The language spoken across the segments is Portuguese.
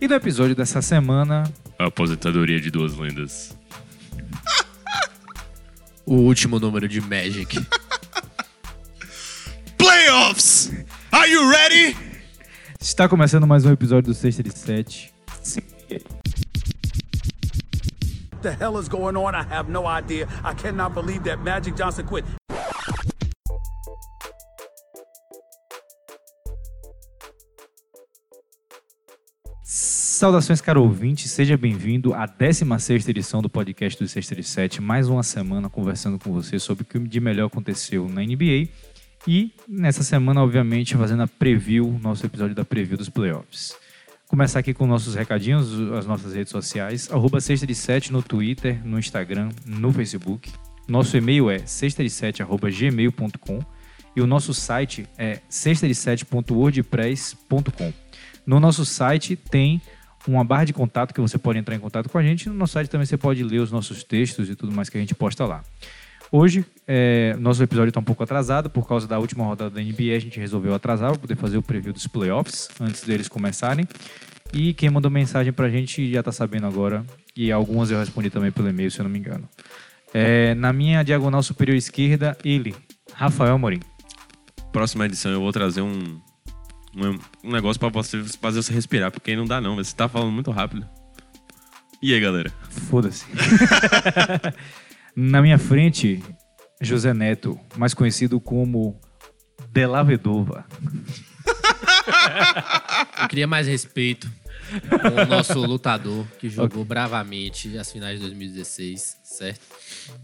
E no episódio dessa semana, A aposentadoria de duas lendas. O último número de Magic. Playoffs! Are you ready? está começando mais um episódio do Sexta de Sete. What the hell is going on? I have no idea. I cannot believe that Magic Johnson quit. Saudações, caro ouvinte, seja bem-vindo à 16 edição do podcast do Sexta de Sete. Mais uma semana conversando com você sobre o que de melhor aconteceu na NBA. E nessa semana, obviamente, fazendo a preview, nosso episódio da preview dos playoffs. Começar aqui com nossos recadinhos, as nossas redes sociais, arroba Sexta de Sete no Twitter, no Instagram, no Facebook. Nosso e-mail é sextadesete.gmail.com e o nosso site é sextadesete.wordpress.com. No nosso site tem uma barra de contato que você pode entrar em contato com a gente. No nosso site também você pode ler os nossos textos e tudo mais que a gente posta lá. Hoje, é, nosso episódio está um pouco atrasado por causa da última rodada da NBA. A gente resolveu atrasar para poder fazer o preview dos playoffs antes deles começarem. E quem mandou mensagem para a gente já está sabendo agora. E algumas eu respondi também pelo e-mail, se eu não me engano. É, na minha diagonal superior esquerda, ele, Rafael Morim. Próxima edição eu vou trazer um, um, um negócio pra você fazer você respirar, porque não dá não, você tá falando muito rápido. E aí, galera? Foda-se. Na minha frente, José Neto, mais conhecido como Delavedova. Eu queria mais respeito com o nosso lutador que jogou bravamente as finais de 2016, certo?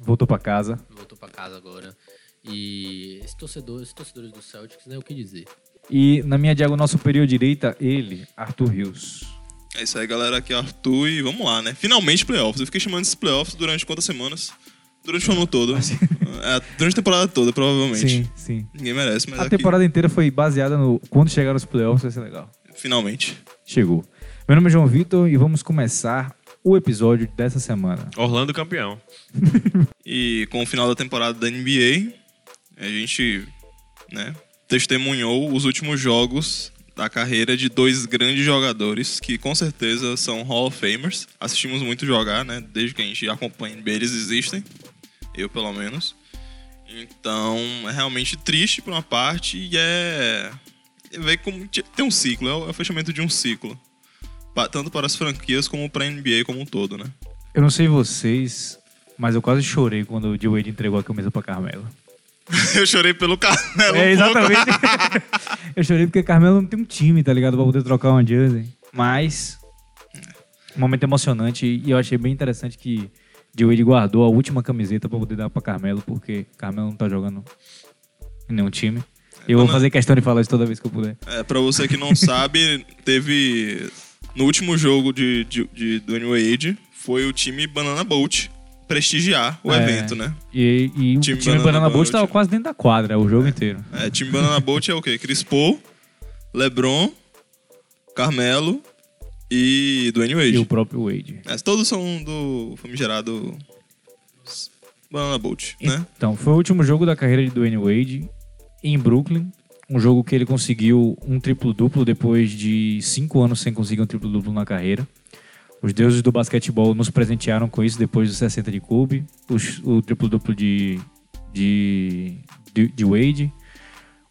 Voltou pra casa. Voltou pra casa agora. E esse torcedor, esses torcedores do Celtics, né, o que dizer? E na minha diagonal superior direita, ele, Arthur Rios. É isso aí, galera. Aqui é o Arthur e vamos lá, né? Finalmente playoffs. Eu fiquei chamando esses playoffs durante quantas semanas? Durante o ano todo. É, durante a temporada toda, provavelmente. Sim, sim. Ninguém merece, mas A aqui, temporada inteira foi baseada no quando chegar os playoffs vai ser legal. finalmente. Chegou. Meu nome é João Vitor e vamos começar o episódio dessa semana. Orlando campeão. E com o final da temporada da NBA, a gente, né, testemunhou os últimos jogos da carreira de dois grandes jogadores que com certeza são Hall of Famers. Assistimos muito jogar, né? Desde que a gente acompanha NBA, eles existem. Eu, pelo menos. Então, é realmente triste por uma parte e é. é ver como tem um ciclo, é o, é o fechamento de um ciclo. Tanto para as franquias como para a NBA como um todo, né? Eu não sei vocês, mas eu quase chorei quando o D. Entregou a camisa pra Carmelo. Eu chorei pelo Carmelo. É, um exatamente. eu chorei porque Carmelo não tem um time, tá ligado? Pra poder trocar uma jersey. Mas, um momento emocionante e eu achei bem interessante que D. Wade guardou a última camiseta pra poder dar pra Carmelo, porque Carmelo não tá jogando em nenhum time. Eu vou fazer questão de falar isso toda vez que eu puder. É, pra você que não sabe, teve. No último jogo de, de, de Dwayne Wade, foi o time Banana Boat prestigiar o É. evento, né? E, e o Time time, Banana Banana Boat Boat. tava quase dentro da quadra, o jogo inteiro. É, time Banana Boat é o quê? Chris Paul, LeBron, Carmelo e Dwayne Wade. E o próprio Wade. É, todos são do famigerado Banana Boat, né? Então, foi o último jogo da carreira de Dwayne Wade em Brooklyn. Um jogo que ele conseguiu um triplo-duplo depois de cinco anos sem conseguir um triplo-duplo na carreira. Os deuses do basquetebol nos presentearam com isso depois dos 60 de Kobe. Os- o triplo-duplo de, de, de, de Wade.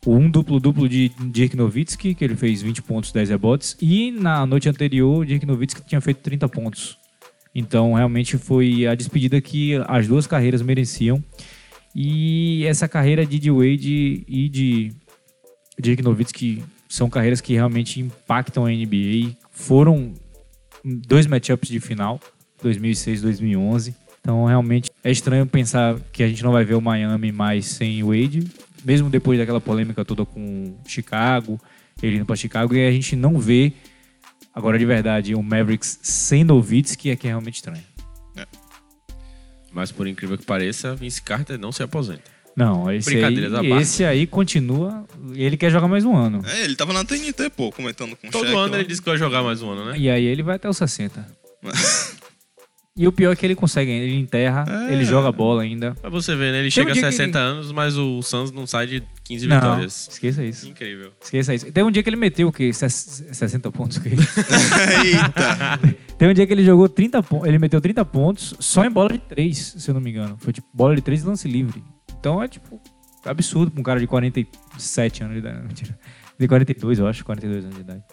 O um duplo-duplo de Dirk Nowitzki, que ele fez 20 pontos, 10 rebotes. E na noite anterior, Dirk Nowitzki tinha feito 30 pontos. Então, realmente foi a despedida que as duas carreiras mereciam. E essa carreira de D. Wade e de Dirk Nowitzki são carreiras que realmente impactam a NBA. Foram dois matchups de final, 2006 e 2011. Então, realmente é estranho pensar que a gente não vai ver o Miami mais sem Wade, mesmo depois daquela polêmica toda com Chicago, ele indo para Chicago, e a gente não vê agora de verdade o Mavericks sem Nowitzki, é que é realmente estranho. Mas por incrível que pareça, Vince Carter não se aposenta. Não, esse Brincadeiras aí, esse aí continua. Ele quer jogar mais um ano. É, ele tava na TNT, pô, comentando com o Todo Shaq ano lá. ele disse que vai jogar mais um ano, né? E aí ele vai até os 60. E o pior é que ele consegue, ele enterra, É. ele joga a bola ainda. Pra você ver, né? Ele Tem um chega a dia que 60 ele- anos, mas o Suns não sai de 15 Não, vitórias. esqueça isso. Incrível. Esqueça isso. Tem um dia que ele meteu o quê? Ses- 60 pontos? o quê? Eita! Tem um dia que ele jogou 30 pontos, ele meteu 30 pontos só em bola de 3, se eu não me engano. Foi tipo bola de 3 e lance livre. Então é tipo absurdo pra um cara de 47 anos de idade. Mentira. De 42, eu acho, 42 anos de idade.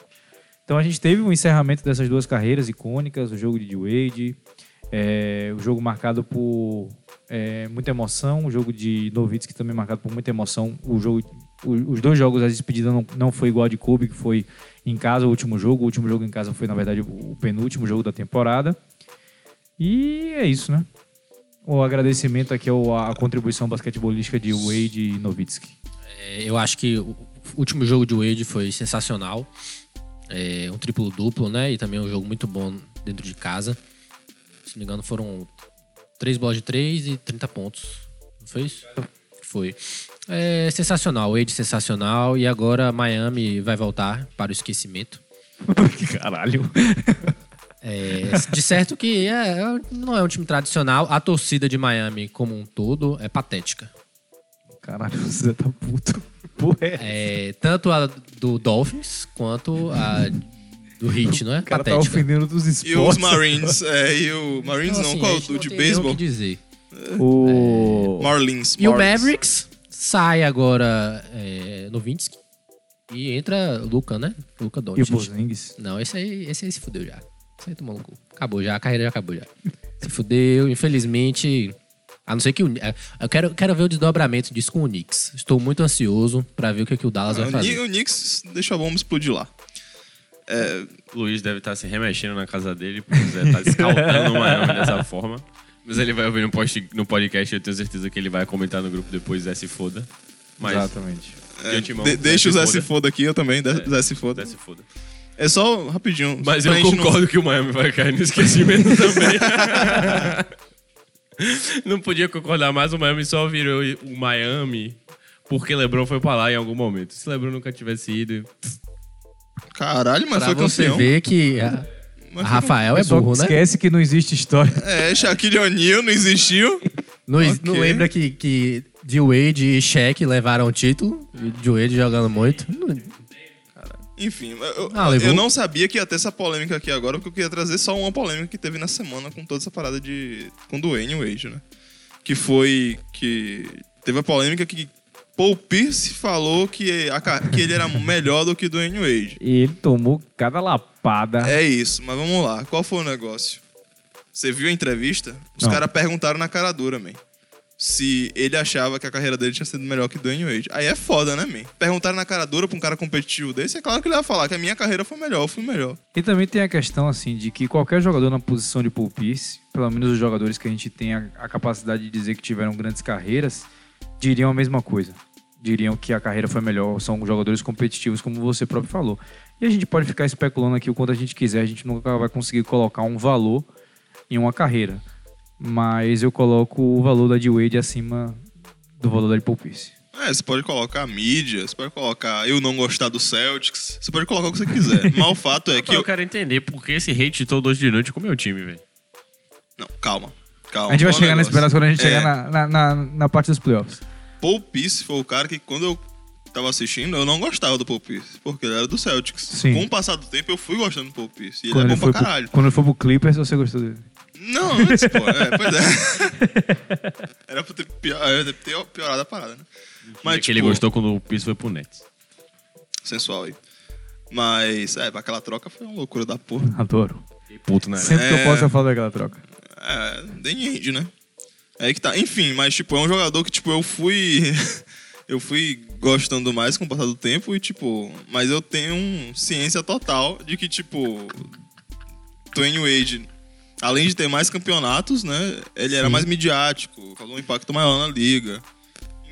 Então a gente teve um encerramento dessas duas carreiras icônicas, o jogo de Wade, é, o jogo marcado por é, muita emoção, o jogo de Nowitzki também marcado por muita emoção. O jogo, o- os dois jogos, a despedida não, não foi igual a de Kobe, que foi em casa o último jogo. O último jogo em casa foi, na verdade, o penúltimo jogo da temporada. E é isso, né? O agradecimento aqui ao, à contribuição basquetebolística de Wade e Nowitzki. É, eu acho que o último jogo de Wade foi sensacional. É, um triplo duplo, né? E também um jogo muito bom dentro de casa. Se não me engano, foram três bolas de três e 30 pontos. Não foi isso? Foi. É sensacional, Wade sensacional. E agora Miami vai voltar para o esquecimento. Caralho. É, de certo que é, é- não é um time tradicional. A torcida de Miami como um todo é patética. Caralho, você tá puto. Porra, é. É, tanto a do Dolphins quanto a do Heat, não é? O cara tá Patética. ofendendo dos E esportes. os Marines? É, e o Marines Então, não, assim, qual? a gente O não de beisebol? Dizer. O... Marlins. E o. Mavericks sai agora é, no Vinsky e entra Luca, né? Luca E o Doncic. Porzingis. Não, esse aí, esse aí se fudeu já. Aí tomou no cu. Acabou já, a carreira já acabou já. Se fudeu, infelizmente. A não ser que o. é, Eu quero, quero ver o desdobramento disso com o Knicks. Estou muito ansioso pra ver o que, que o Dallas vai Ah, o, fazer. O Knicks deixa a bomba explodir lá. É, O Luiz deve estar se remexendo na casa dele, porque Zé tá escaltando o Miami dessa forma. Mas ele vai ouvir no, post, no podcast, eu tenho certeza que ele vai comentar no grupo depois, Zé se foda. Mas, Exatamente. de antemão, de- deixa o Zé se foda aqui, eu também. de- Zé se foda. Zé se foda. É só rapidinho. Mas eu gente não- concordo que o Miami vai cair no esquecimento também. não podia concordar mais, o Miami só virou o Miami porque LeBron foi pra lá em algum momento. Se LeBron nunca tivesse ido... Caralho, mas Pra foi você campeão. ver que a, Mas a foi Rafael é burro, né? esquece que não existe história. É, Shaquille O'Neal não existiu. Não, Ok. não lembra que, que de Wade e Shaq levaram o título? E de Wade jogando muito? Não- Enfim, eu, Ah, eu não sabia que ia ter essa polêmica aqui agora, porque eu queria trazer só uma polêmica que teve na semana com toda essa parada de. com Dwayne Wade, né? Que foi que. Teve a polêmica que Paul Pierce falou que, a que ele era melhor do que Dwayne Wade. E ele tomou cada lapada. É isso, mas vamos lá. Qual foi o negócio? Você viu a entrevista? Os caras perguntaram na cara dura, man. Se ele achava que a carreira dele tinha sido melhor que Dwayne Wade. Aí é foda, né, man? Perguntaram na cara dura pra um cara competitivo desse, é claro que ele vai falar que a minha carreira foi melhor, eu fui melhor. E também tem a questão, assim, de que qualquer jogador na posição de Paul Pierce, pelo menos os jogadores que a gente tem a, a capacidade de dizer que tiveram grandes carreiras, diriam a mesma coisa. Diriam que a carreira foi melhor, são jogadores competitivos, como você próprio falou. E a gente pode ficar especulando aqui o quanto a gente quiser, a gente nunca vai conseguir colocar um valor em uma carreira. Mas eu coloco o valor da de Wade acima do valor da de Paul Pierce. É, você pode colocar mídia, você pode colocar eu não gostar do Celtics, você pode colocar o que você quiser. Mas o fato é que. eu Eu... quero entender por que esse hate todo hoje de noite com o meu time, velho. Não, calma. Calma. A gente vai chegar nesse pedaço quando a gente É, chegar na, na, na, na parte dos playoffs. Paul Pierce foi o cara que quando eu tava assistindo, eu não gostava do Paul Pierce, porque ele era do Celtics. Sim. Com o passar do tempo, eu fui gostando do Paul Pierce. E ele Quando é ele, bom foi pra pro, caralho. quando ele for pro Clippers, você gostou dele? Não, antes, pô. É, pois é. Era pra ter, pior, piorado a parada, né? Mas, que ele tipo, gostou quando o Pierce foi pro Nets. Sensual aí. Mas, é, aquela troca foi uma loucura da porra. Adoro. Fiquei puto, né? Sempre que eu É. posso, eu falo daquela troca. É, nem end, né? É aí que tá. Enfim, mas, tipo, é um jogador que, tipo, eu fui. eu fui gostando mais com o passar do tempo e, tipo. Mas eu tenho um ciência total de que, tipo. Dwayne Wade, além de ter mais campeonatos, né? Ele era mais midiático, causou um impacto maior na liga.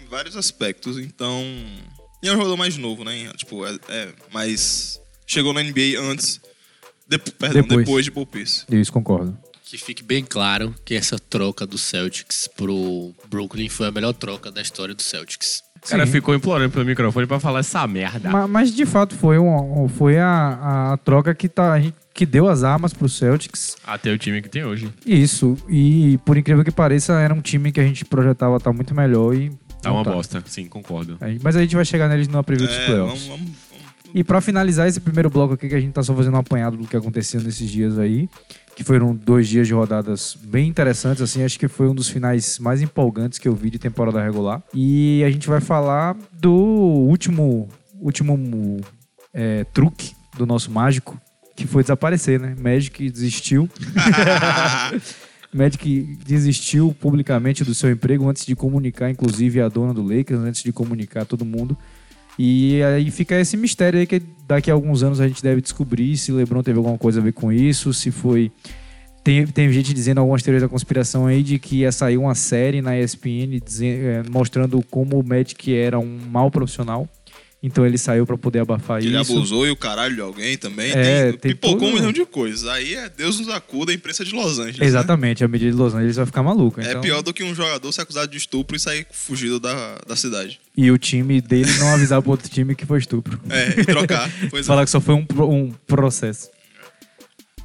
Em vários aspectos. Então. E é um jogador mais novo, né? Tipo, é, é mais. Chegou na NBA antes. de- perdão, Depois. depois de Paul Pierce. Isso, concordo. Que fique bem claro que essa troca do Celtics pro Brooklyn foi a melhor troca da história do Celtics. O cara Sim. ficou implorando pelo microfone pra falar essa merda. Ma- Mas, de fato foi, um, foi a, a troca que, tá, a gente- que deu as armas pro Celtics. Até o time que tem hoje. Isso. E por incrível que pareça, era um time que a gente projetava estar muito melhor e. Tá uma bosta, sim, concordo. Aí- Mas a gente vai chegar neles numa preview dos É, playoffs. vamos, vamos, vamos. E pra finalizar esse primeiro bloco aqui, que a gente tá só fazendo um apanhado do que aconteceu nesses dias aí, que foram dois dias de rodadas bem interessantes, assim, acho que foi um dos finais mais empolgantes que eu vi de temporada regular. E a gente vai falar do último, último é, truque do nosso mágico, que foi desaparecer, né? Magic desistiu. Magic desistiu publicamente do seu emprego antes de comunicar, inclusive, a dona do Lakers, antes de comunicar todo mundo. E aí fica esse mistério aí que daqui a alguns anos a gente deve descobrir se LeBron teve alguma coisa a ver com isso, se foi. Tem, tem gente dizendo algumas teorias da conspiração aí de que ia sair uma série na ESPN dizen- eh, mostrando como o Magic era um mau profissional. Então ele saiu pra poder abafar ele isso. abusou e o caralho de alguém também. É, tem, tem pipocou tudo- um milhão de coisas. Aí é Deus nos acuda a imprensa de Los Angeles. né? Exatamente, a medida de Los Angeles vai ficar maluco. É então- pior do que um jogador ser acusado de estupro e sair fugido da, da cidade. E o time dele não avisar pro outro time que foi estupro. É, e trocar. É. Falar que só foi um, um processo.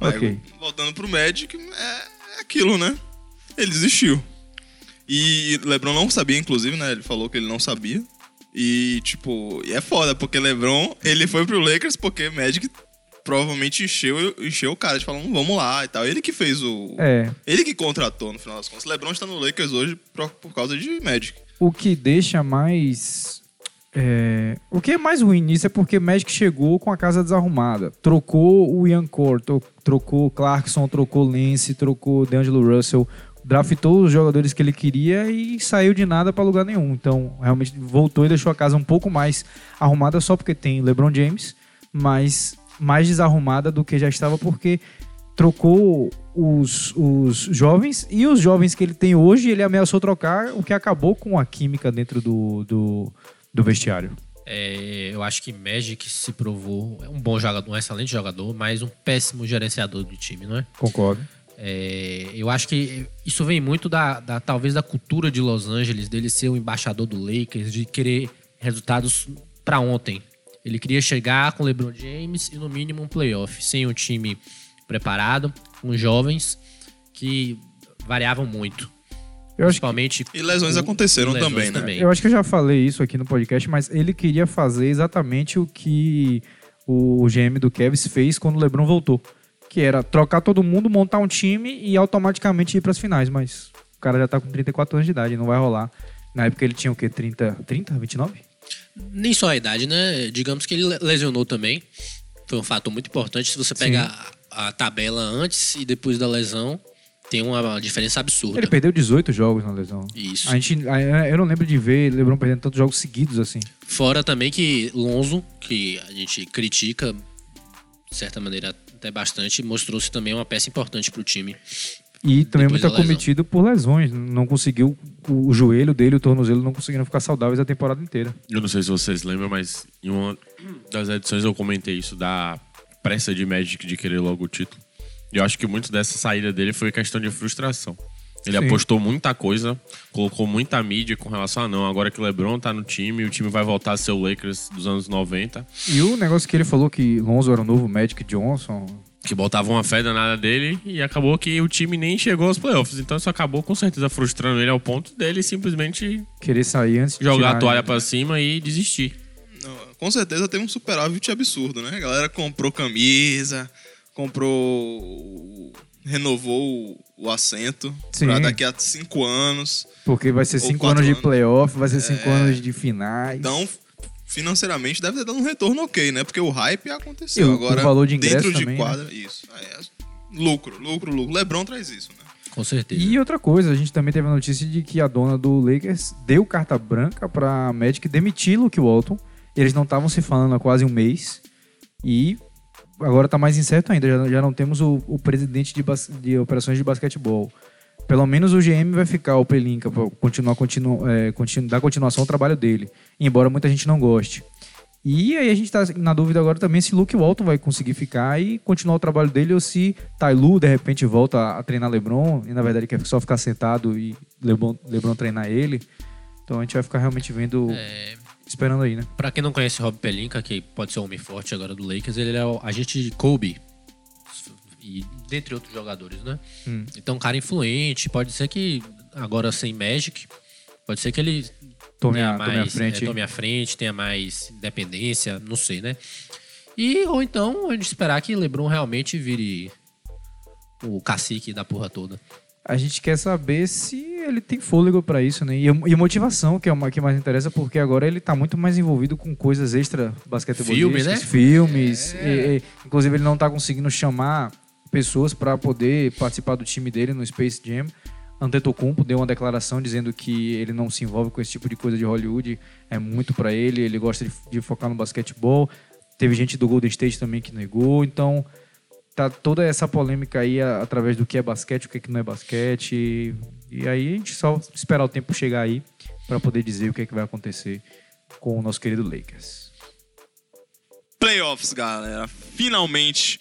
Aí, ok. Voltando pro Magic, é, é aquilo, né? Ele desistiu. E LeBron não sabia, inclusive, né? Ele falou que ele não sabia. E, tipo, é foda, porque LeBron, ele foi pro Lakers porque Magic provavelmente encheu, encheu o cara de falando, vamos lá e tal. Ele que fez o... É, Ele que contratou, no final das contas. LeBron está no Lakers hoje por, por causa de Magic. o que deixa mais. é, o que é mais ruim nisso é porque Magic chegou com a casa desarrumada. Trocou o Ian tro- trocou Clarkson, trocou Lance, trocou D'Angelo Russell, draftou os jogadores que ele queria e saiu de nada pra lugar nenhum. Então, realmente voltou e deixou a casa um pouco mais arrumada só porque tem LeBron James, mas mais desarrumada do que já estava porque trocou os, os jovens e os jovens que ele tem hoje ele ameaçou trocar, o que acabou com a química dentro do, do, do vestiário. É, eu acho que Magic se provou é um bom jogador, um excelente jogador, mas um péssimo gerenciador de time, não é? Concordo. É, eu acho que isso vem muito da, da- talvez da cultura de Los Angeles, dele ser o embaixador do Lakers, de querer resultados pra ontem. Ele queria chegar com LeBron James e no mínimo um playoff, sem um time preparado, com jovens que variavam muito. Eu acho, que, Principalmente E lesões aconteceram lesões também, né? eu acho que eu já falei isso aqui no podcast, mas ele queria fazer exatamente o que o GM do Cavs fez quando o LeBron voltou, que era trocar todo mundo, montar um time e automaticamente ir para as finais, mas o cara já tá com 34 anos de idade, não vai rolar. Na época ele tinha o quê? 30, 30, 29? Nem só a idade, né? Digamos que ele le- lesionou também. Foi um fator muito importante. Se você pegar a, a tabela antes e depois da lesão, tem uma diferença absurda. Ele perdeu 18 jogos na lesão. Isso. A gente, eu não lembro de ver LeBron perdendo tantos jogos seguidos assim. Fora também que Lonzo, que a gente critica, de certa maneira até bastante, mostrou-se também uma peça importante pro time. E também muito acometido por lesões. Não conseguiu, o, o joelho dele e o tornozelo não conseguiram ficar saudáveis a temporada inteira. Eu não sei se vocês lembram, mas em uma das edições eu comentei isso da pressa de Magic de querer logo o título. E eu acho que muito dessa saída dele foi questão de frustração. Ele Sim. apostou muita coisa, colocou muita mídia com relação a não, agora que o LeBron tá no time, o time vai voltar a ser o Lakers dos anos 90, E o negócio que ele falou que Lonzo era o novo Magic Johnson. que botavam uma fé danada dele e acabou que o time nem chegou aos playoffs. Então isso acabou com certeza frustrando ele ao ponto dele simplesmente Querer sair antes de jogar tirar a toalha ele. pra cima e desistir. Com certeza teve um superávit absurdo, né? A galera comprou camisa, comprou. Renovou o, o assento pra daqui a cinco anos. Porque vai ser cinco quatro anos de anos. playoff, vai ser cinco anos de finais. Então, financeiramente, deve ter dado um retorno ok, né? Porque o hype E aconteceu. o- Agora, o valor de ingresso dentro de também, né? quadra, isso. Aí é lucro, lucro, lucro. Lebron traz isso, né? Com certeza. E outra coisa, a gente também teve a notícia de que a dona do Lakers deu carta branca pra Magic demitir Luke Walton. Eles não estavam se falando há quase um mês. E agora tá mais incerto ainda. Já, já não temos o, o presidente de, de operações de basquetebol. Pelo menos o GM vai ficar, o Pelinka, pra continuar, continu, é, continu, dar continuação ao trabalho dele. Embora muita gente não goste. E aí a gente tá na dúvida agora também se Luke Walton vai conseguir ficar e continuar o trabalho dele ou se Tailu de repente volta a treinar LeBron e na verdade quer só ficar sentado e LeBron, LeBron treinar ele. Então a gente vai ficar realmente vendo, É, esperando aí, né? Pra quem não conhece Rob Pelinka, que pode ser o homem forte agora do Lakers, ele é o agente de Kobe. E dentre outros jogadores, né? Hum. Então, um cara influente. Pode ser que, agora sem Magic, pode ser que ele Tome tenha a, tome a mais, frente. é, tome a frente, tenha mais independência, não sei, né? E, ou então, a gente esperar que LeBron realmente vire o cacique da porra toda. A gente quer saber se ele tem fôlego pra isso, né? E, e motivação, que é o que mais interessa, porque agora ele tá muito mais envolvido com coisas extra basquetebolistas, Filme, né? filmes. e- e, inclusive ele não tá conseguindo chamar pessoas pra poder participar do time dele no Space Jam. Antetokounmpo deu uma declaração dizendo que ele não se envolve com esse tipo de coisa de Hollywood, é muito pra ele, ele gosta de, de focar no basquetebol. Teve gente do Golden State também que negou, então tá toda essa polêmica aí a- através do que é basquete, o que, é que não é basquete. E, e aí a gente só esperar o tempo chegar aí para poder dizer o que, é que vai acontecer com o nosso querido Lakers. Playoffs, galera. Finalmente,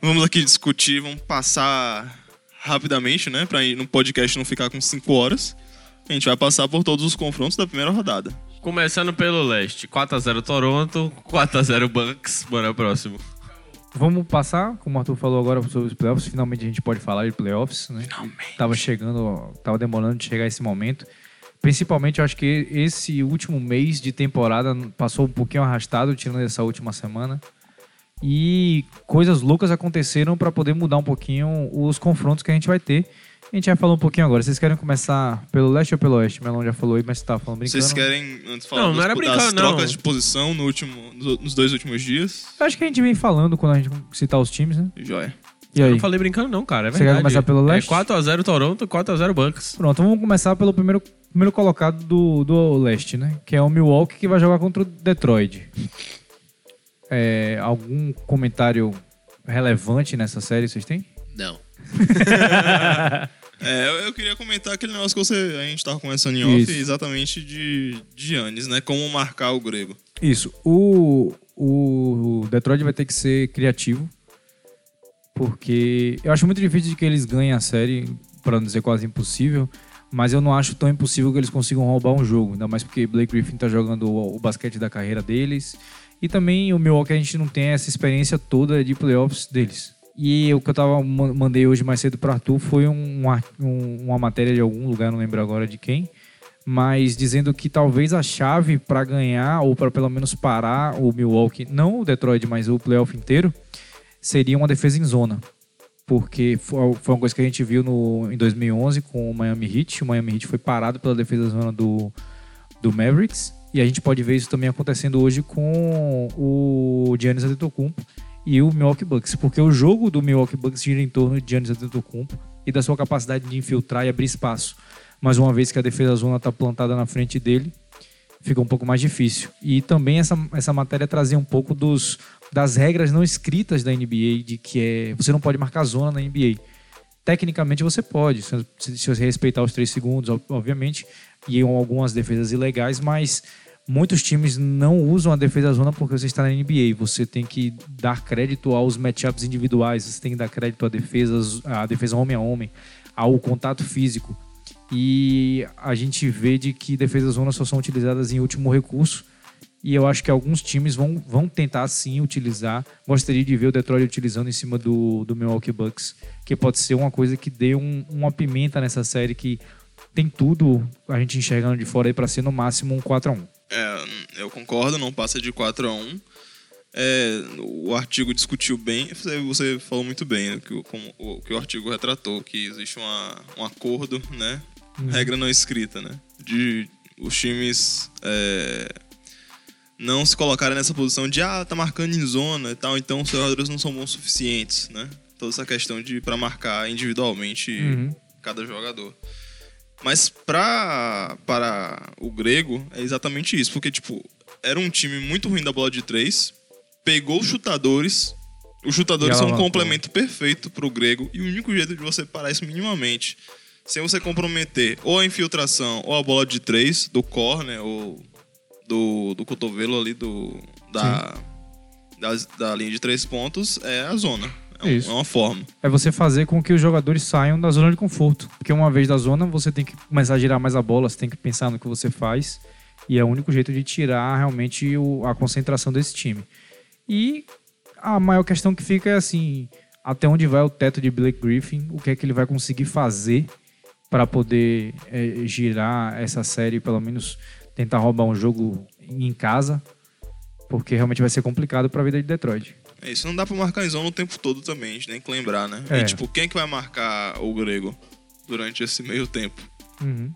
vamos aqui discutir, vamos passar rapidamente, né? Pra ir no podcast não ficar com 5 horas. A gente vai passar por todos os confrontos da primeira rodada. Começando pelo leste. 4x0 Toronto, 4x0 Bucks. Bora próximo. Vamos passar, como o Arthur falou agora sobre os playoffs, finalmente a gente pode falar de playoffs, né? Tava chegando, tava demorando de chegar esse momento. Principalmente, eu acho que esse último mês de temporada passou um pouquinho arrastado, tirando essa última semana. E coisas loucas aconteceram para poder mudar um pouquinho os confrontos que a gente vai ter. A gente vai falar um pouquinho agora. Vocês querem começar pelo leste ou pelo oeste? O Melão já falou aí, mas você tava falando brincando. Vocês querem, antes falar Não, não dos- era das brincando, não. trocas de posição no último, no- nos dois últimos dias? Eu acho que a gente vem falando quando a gente citar os times, né? Joia. E Eu aí? não falei brincando, não, cara. É Você quer verdade. começar pelo leste? É 4x0 Toronto, 4x0 Bucks. Pronto, vamos começar pelo primeiro, primeiro colocado do, do leste, né? Que é o Milwaukee que vai jogar contra o Detroit. É, algum comentário relevante nessa série vocês têm? Não. É, eu, eu queria comentar aquele negócio que você, a gente tava conversando em off, Isso. exatamente de Giannis, né? Como marcar o grego. Isso. O, o Detroit vai ter que ser criativo. Porque eu acho muito difícil de que eles ganhem a série, para não dizer quase impossível. Mas eu não acho tão impossível que eles consigam roubar um jogo. Ainda mais porque Blake Griffin tá jogando o, o basquete da carreira deles. E também o Milwaukee a gente não tem essa experiência toda de playoffs deles. E o que eu tava, ma- mandei hoje mais cedo para Arthur foi um, um- uma matéria de algum lugar, não lembro agora de quem, mas dizendo que talvez a chave para ganhar ou para pelo menos parar o Milwaukee, não o Detroit, mas o playoff inteiro, seria uma defesa em zona. Porque foi uma coisa que a gente viu no, em 2011 com o Miami Heat. O Miami Heat foi parado pela defesa zona do, do Mavericks. E a gente pode ver isso também acontecendo hoje com o Giannis Antetokounmpo e o Milwaukee Bucks. Porque o jogo do Milwaukee Bucks gira em torno de Giannis Antetokounmpo e da sua capacidade de infiltrar e abrir espaço. Mas uma vez que a defesa zona está plantada na frente dele, fica um pouco mais difícil. E também essa, essa matéria trazia um pouco dos, das regras não escritas da NBA, de que é, você não pode marcar zona na NBA. Tecnicamente você pode, se, se você respeitar os três segundos, ob- obviamente, e algumas defesas ilegais, mas muitos times não usam a defesa zona porque você está na NBA. Você tem que dar crédito aos matchups individuais, você tem que dar crédito à defesa, à defesa homem a homem, ao contato físico. E a gente vê de que defesas zona só são utilizadas em último recurso. E eu acho que alguns times vão, vão tentar sim utilizar. Gostaria de ver o Detroit utilizando em cima do, do Milwaukee Bucks, que pode ser uma coisa que dê um, uma pimenta nessa série que tem tudo a gente enxergando de fora aí para ser no máximo um 4 a 1 É, eu concordo, não passa de 4 a 1 É, o artigo discutiu bem, você, falou muito bem né, que, o, como, o, que o artigo retratou, que existe uma, um acordo, né? Regra não escrita, né? De os times é, não se colocarem nessa posição de ah, tá marcando em zona e tal, então os jogadores não são bons o suficientes, né? Toda essa questão de para marcar individualmente Uhum. cada jogador. Mas pra, para o grego é exatamente isso, porque tipo, era um time muito ruim da bola de três, pegou os chutadores, os chutadores são um complemento perfeito pro grego e o único jeito de você parar isso minimamente, sem você comprometer ou a infiltração ou a bola de três do corner ou do, do cotovelo ali do da, das- da linha de três pontos é a zona. É, Isso. é uma forma. É você fazer com que os jogadores saiam da zona de conforto. Porque uma vez da zona, você tem que começar a girar mais a bola, você tem que pensar no que você faz. E é o único jeito de tirar realmente o- a concentração desse time. E a maior questão que fica é assim: até onde vai o teto de Blake Griffin? O que é que ele vai conseguir fazer para poder é, girar essa série, pelo menos tentar roubar um jogo em casa? Porque realmente vai ser complicado para a vida de Detroit. É isso, não dá pra marcar em zona o tempo todo também, a gente tem que lembrar, né? É. E tipo, quem é que vai marcar o grego durante esse meio tempo? Uhum.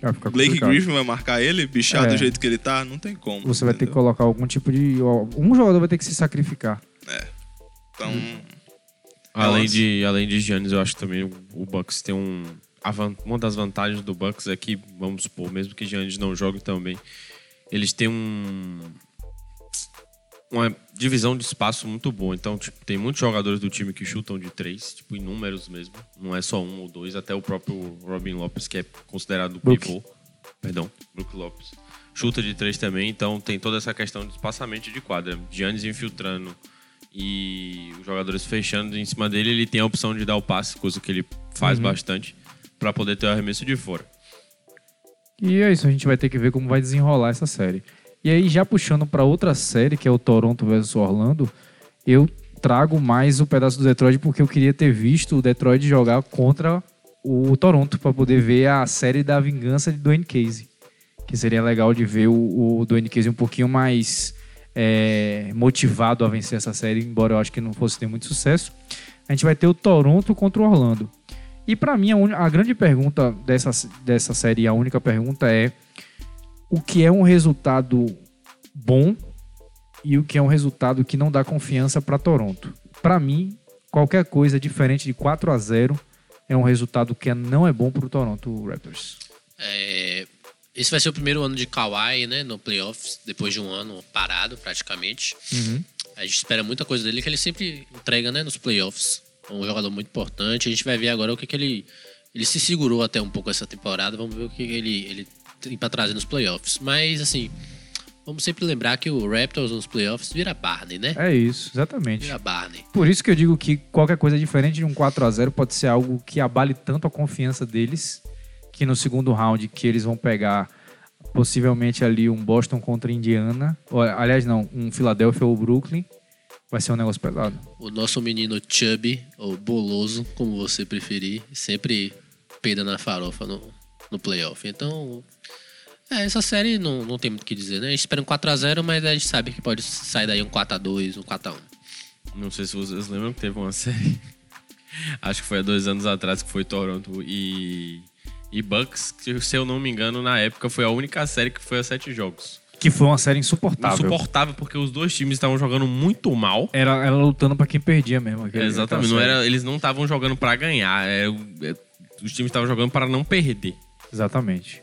Vai ficar Blake complicado. Griffin vai marcar ele, bichar É. do jeito que ele tá? Não tem como. Você vai ter que entendeu? colocar algum tipo de. Um jogador vai ter que se sacrificar. Então, Além Nossa. de, além de Giannis, eu acho que também o, o Bucks tem um. uma das vantagens do Bucks é que, vamos supor, mesmo que Giannis não jogue também, eles têm um. Uma divisão de espaço muito boa. Então, tipo, tem muitos jogadores do time que chutam de três, tipo, inúmeros mesmo. Não é só um ou dois, até o próprio Robin Lopes, que é considerado Brook. pivô. Perdão, Brook Lopes. Chuta de três também, então tem toda essa questão de espaçamento de quadra. Giannis infiltrando e os jogadores fechando em cima dele, ele tem a opção de dar o passe, coisa que ele faz bastante, para poder ter o arremesso de fora. E é isso, a gente vai ter que ver como vai desenrolar essa série. E aí, já puxando para outra série, que é o Toronto versus Orlando, eu trago mais o pedaço do Detroit porque eu queria ter visto o Detroit jogar contra o Toronto para poder ver a série da vingança de Dwayne Casey. Que seria legal de ver o, o Dwayne Casey um pouquinho mais é, motivado a vencer essa série, embora eu acho que não fosse ter muito sucesso. A gente vai ter o Toronto contra o Orlando. E para mim, a, uni- a grande pergunta dessa, dessa série, a única pergunta é o que é um resultado bom e o que é um resultado que não dá confiança para Toronto. Para mim, qualquer coisa diferente de 4 a 0 é um resultado que não é bom para o Toronto Raptors. É, esse vai ser o primeiro ano de Kawhi, né, no playoffs, depois de um ano parado praticamente. A gente espera muita coisa dele que ele sempre entrega, né, nos playoffs. É um jogador muito importante. A gente vai ver agora o que, que ele ele se segurou até um pouco essa temporada. Vamos ver o que ele ele para trazer nos playoffs. Mas assim, vamos sempre lembrar que o Raptors nos playoffs vira Barney, né? É isso, exatamente. Vira Barney. Por isso que eu digo que qualquer coisa diferente de um 4 a 0 pode ser algo que abale tanto a confiança deles que no segundo round que eles vão pegar possivelmente ali um Boston contra Indiana, ou, aliás não, um Philadelphia ou Brooklyn, vai ser um negócio pesado. O nosso menino Chubby, ou Boloso, como você preferir, sempre peida na farofa no, no playoff. Então, é, essa série não, não tem muito o que dizer, né? A gente espera um 4x0, mas a gente sabe que pode sair daí um 4x2, um 4x1. Não sei se vocês lembram que teve uma série. Acho que foi há dois anos atrás que foi Toronto e, e Bucks. que, Se eu não me engano, na época foi a única série que foi a sete jogos. Que foi uma série insuportável. Insuportável porque os dois times estavam jogando muito mal. Era, era lutando pra quem perdia mesmo. aquele- Exatamente. Não era, eles não estavam jogando pra ganhar. é, o- é, os times estavam jogando para não perder. Exatamente.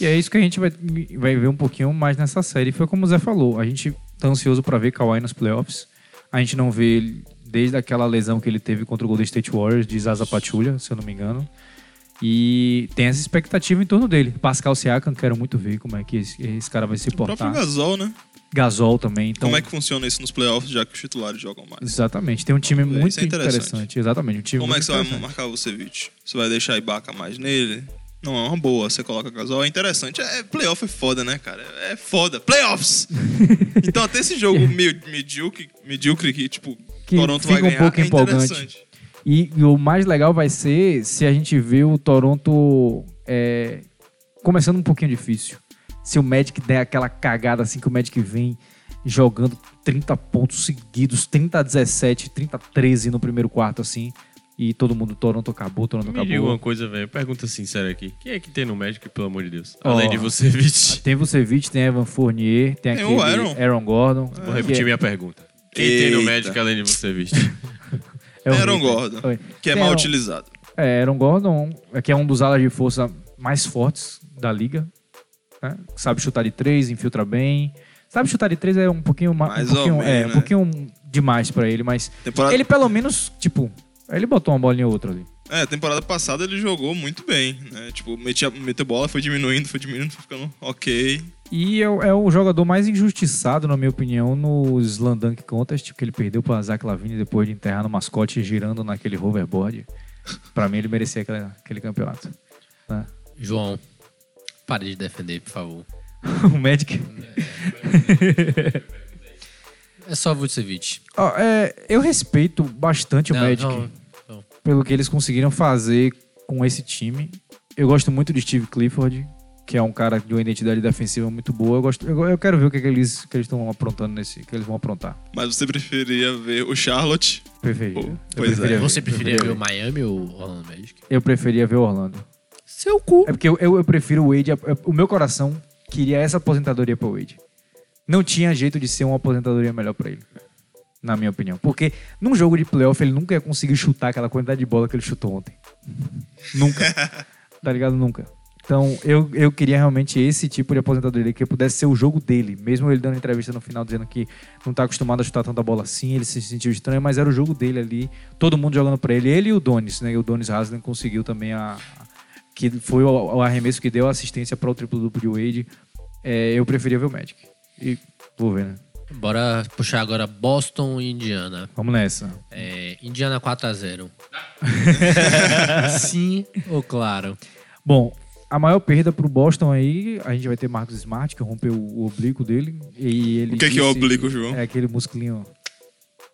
E é isso que a gente vai, vai ver um pouquinho mais nessa série. Foi como o Zé falou, a gente tá ansioso pra ver Kawhi nos playoffs. A gente não vê ele desde aquela lesão que ele teve contra o Golden State Warriors de Zaza Pachulia, se eu não me engano. E tem essa expectativa em torno dele. Pascal Siakam, quero muito ver como é que esse, esse cara vai se o próprio portar. Gasol, né? Gasol também. Então, Como é que funciona isso nos playoffs, já que os titulares jogam mais? Exatamente. Tem um time muito isso é interessante. interessante. Exatamente. Um time Como é muito que você vai marcar o Vucevic? Você vai deixar Ibaka mais nele? Não é uma boa. Você coloca Gasol. É interessante. É, playoff é foda, né, cara? É foda. Playoffs! então até esse jogo medíocre, medíocre que, tipo, Que Toronto fica vai um ganhar, pouco é empolgante. interessante. E, e o mais legal vai ser se a gente vê o Toronto é, começando um pouquinho difícil. Se o Magic der aquela cagada assim que o Magic vem jogando 30 pontos seguidos, 30 a 17, 30 a 13 no primeiro quarto assim, e todo mundo, Toronto acabou, Toronto Me diga acabou. uma coisa, velho. Pergunta sincera aqui. Quem é que tem no Magic, pelo amor de Deus? Ó. Além de você, Vich. Tem Vucevic, tem Evan Fournier, tem, Tem aquele o Aaron. Gordon. Vou que repetir é- minha pergunta. Quem tem no Eita. Magic além de você, Vich? é o Aaron. Gordon, Oi. que é Tem mal Aaron- utilizado. É, Aaron Gordon, é que é um dos alas de força mais fortes da liga. né? Sabe chutar de três, infiltra bem. Sabe chutar de três é um pouquinho mais. Um pouquinho, ou é, menos, um né? pouquinho demais pra ele, mas Temporada- ele pelo menos, tipo, ele botou uma bolinha ou outra ali. É, temporada passada ele jogou muito bem, né? Tipo, metia, meteu bola, foi diminuindo, foi diminuindo, foi ficando ok. E é, o- é o jogador mais injustiçado, na minha opinião, no Slam Dunk Contest, que ele perdeu pra Zach Lavine depois de enterrar no mascote girando naquele hoverboard. Pra mim, ele merecia aquele, aquele campeonato. né? João, pare de defender, por favor. o Magic. É só Vucevic. Ó, é, eu respeito bastante o Não, Magic não, não. pelo que eles conseguiram fazer com esse time. Eu gosto muito de Steve Clifford, que é um cara de uma identidade defensiva muito boa. Eu, gosto, eu, eu quero ver o que, que eles que eles estão aprontando nesse, que eles vão aprontar. Mas você preferia ver o Charlotte? Preferia. Pois é. preferia ver, Você preferia ver preferia o Miami ou o Orlando Magic? Eu preferia ver o Orlando. Seu cu. É porque eu, eu, eu prefiro o Wade. é- O meu coração queria essa aposentadoria pro Wade. Não tinha jeito de ser uma aposentadoria melhor pra ele. Na minha opinião. Porque num jogo de playoff ele nunca ia conseguir chutar aquela quantidade de bola que ele chutou ontem. nunca. Tá ligado? Nunca. Então eu, eu queria realmente esse tipo de aposentadoria que pudesse ser o jogo dele. Mesmo ele dando entrevista no final dizendo que não tá acostumado a chutar tanta bola assim, ele se sentiu estranho, mas era o jogo dele ali. Todo mundo jogando pra ele. Ele e o Donis, né? E o Donis Haslem conseguiu também a, que foi o, o arremesso que deu a assistência para o triplo duplo de Wade. É, eu preferia ver o Magic. E vou ver, né? Bora puxar agora Boston e Indiana. Vamos nessa. É, Indiana 4x0. Sim ou claro? Bom, a maior perda pro Boston aí, a gente vai ter Marcos Smart, que rompeu o oblíquo dele. E ele O que que é o oblíquo, João? É aquele musculinho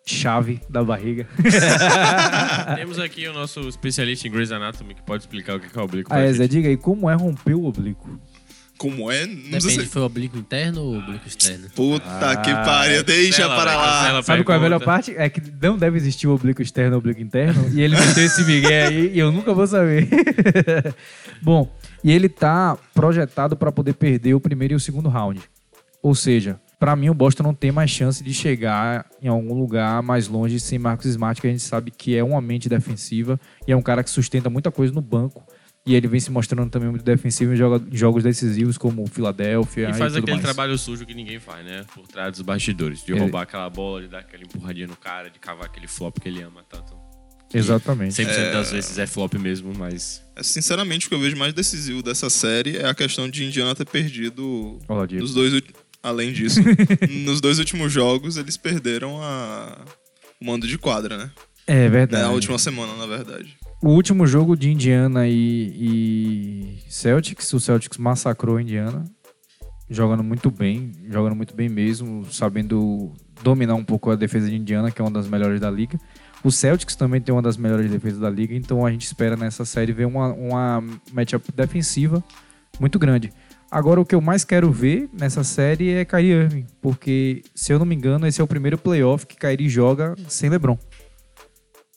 chave da barriga. Temos aqui o nosso especialista em Grey's Anatomy que pode explicar o que é o oblíquo. Ah, é, Zé, diga aí, como é romper o oblíquo? Como é? Não Depende, sei se... foi oblíquo interno ou oblíquo externo? Puta que pariu, deixa Cancela, para lá. Sabe qual é a melhor parte? É que não deve existir o oblíquo externo e o oblíquo interno. E ele meteu esse migué aí e eu nunca vou saber. Bom, e ele tá projetado para poder perder o primeiro e o segundo round. Ou seja, para mim o Boston não tem mais chance de chegar em algum lugar mais longe sem Marcos Smart, que a gente sabe que é uma mente defensiva e é um cara que sustenta muita coisa no banco. E ele vem se mostrando também muito defensivo em joga- em jogos decisivos como o Philadelphia E faz tudo aquele mais. trabalho sujo que ninguém faz, né? Por trás dos bastidores. De Ele- roubar aquela bola, de dar aquela empurradinha no cara, de cavar aquele flop que ele ama tanto. Exatamente. 100% das vezes é flop mesmo, mas... É, Sinceramente, o que eu vejo mais decisivo dessa série é a questão de Indiana ter perdido Oladipo. nos dois. Além disso, nos dois últimos jogos eles perderam a... o mando de quadra, né? É verdade. Na última semana, na verdade. O último jogo de Indiana e, e Celtics, o Celtics massacrou a Indiana, jogando muito bem, jogando muito bem mesmo, sabendo dominar um pouco a defesa de Indiana, que é uma das melhores da liga. O Celtics também tem uma das melhores defesas da liga, então a gente espera nessa série ver uma, uma matchup defensiva muito grande. Agora, o que eu mais quero ver nessa série é Kyrie Irving, porque, se eu não me engano, esse é o primeiro playoff que Kyrie joga sem LeBron.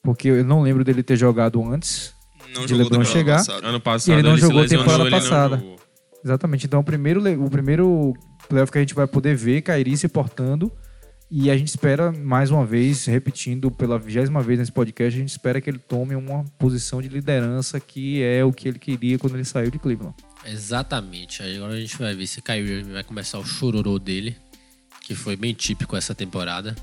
Porque eu não lembro dele ter jogado antes, Não De LeBron chegar. Ano passado ele não se jogou lesionou, temporada ele passada. jogou. Exatamente. Então, o primeiro, o primeiro playoff que a gente vai poder ver Kairi se portando. E a gente espera, mais uma vez, repetindo pela vigésima vez nesse podcast, a gente espera que ele tome uma posição de liderança que é o que ele queria quando ele saiu de Cleveland. Exatamente. Aí agora a gente vai ver se Kyrie vai começar o chororô dele, que foi bem típico essa temporada.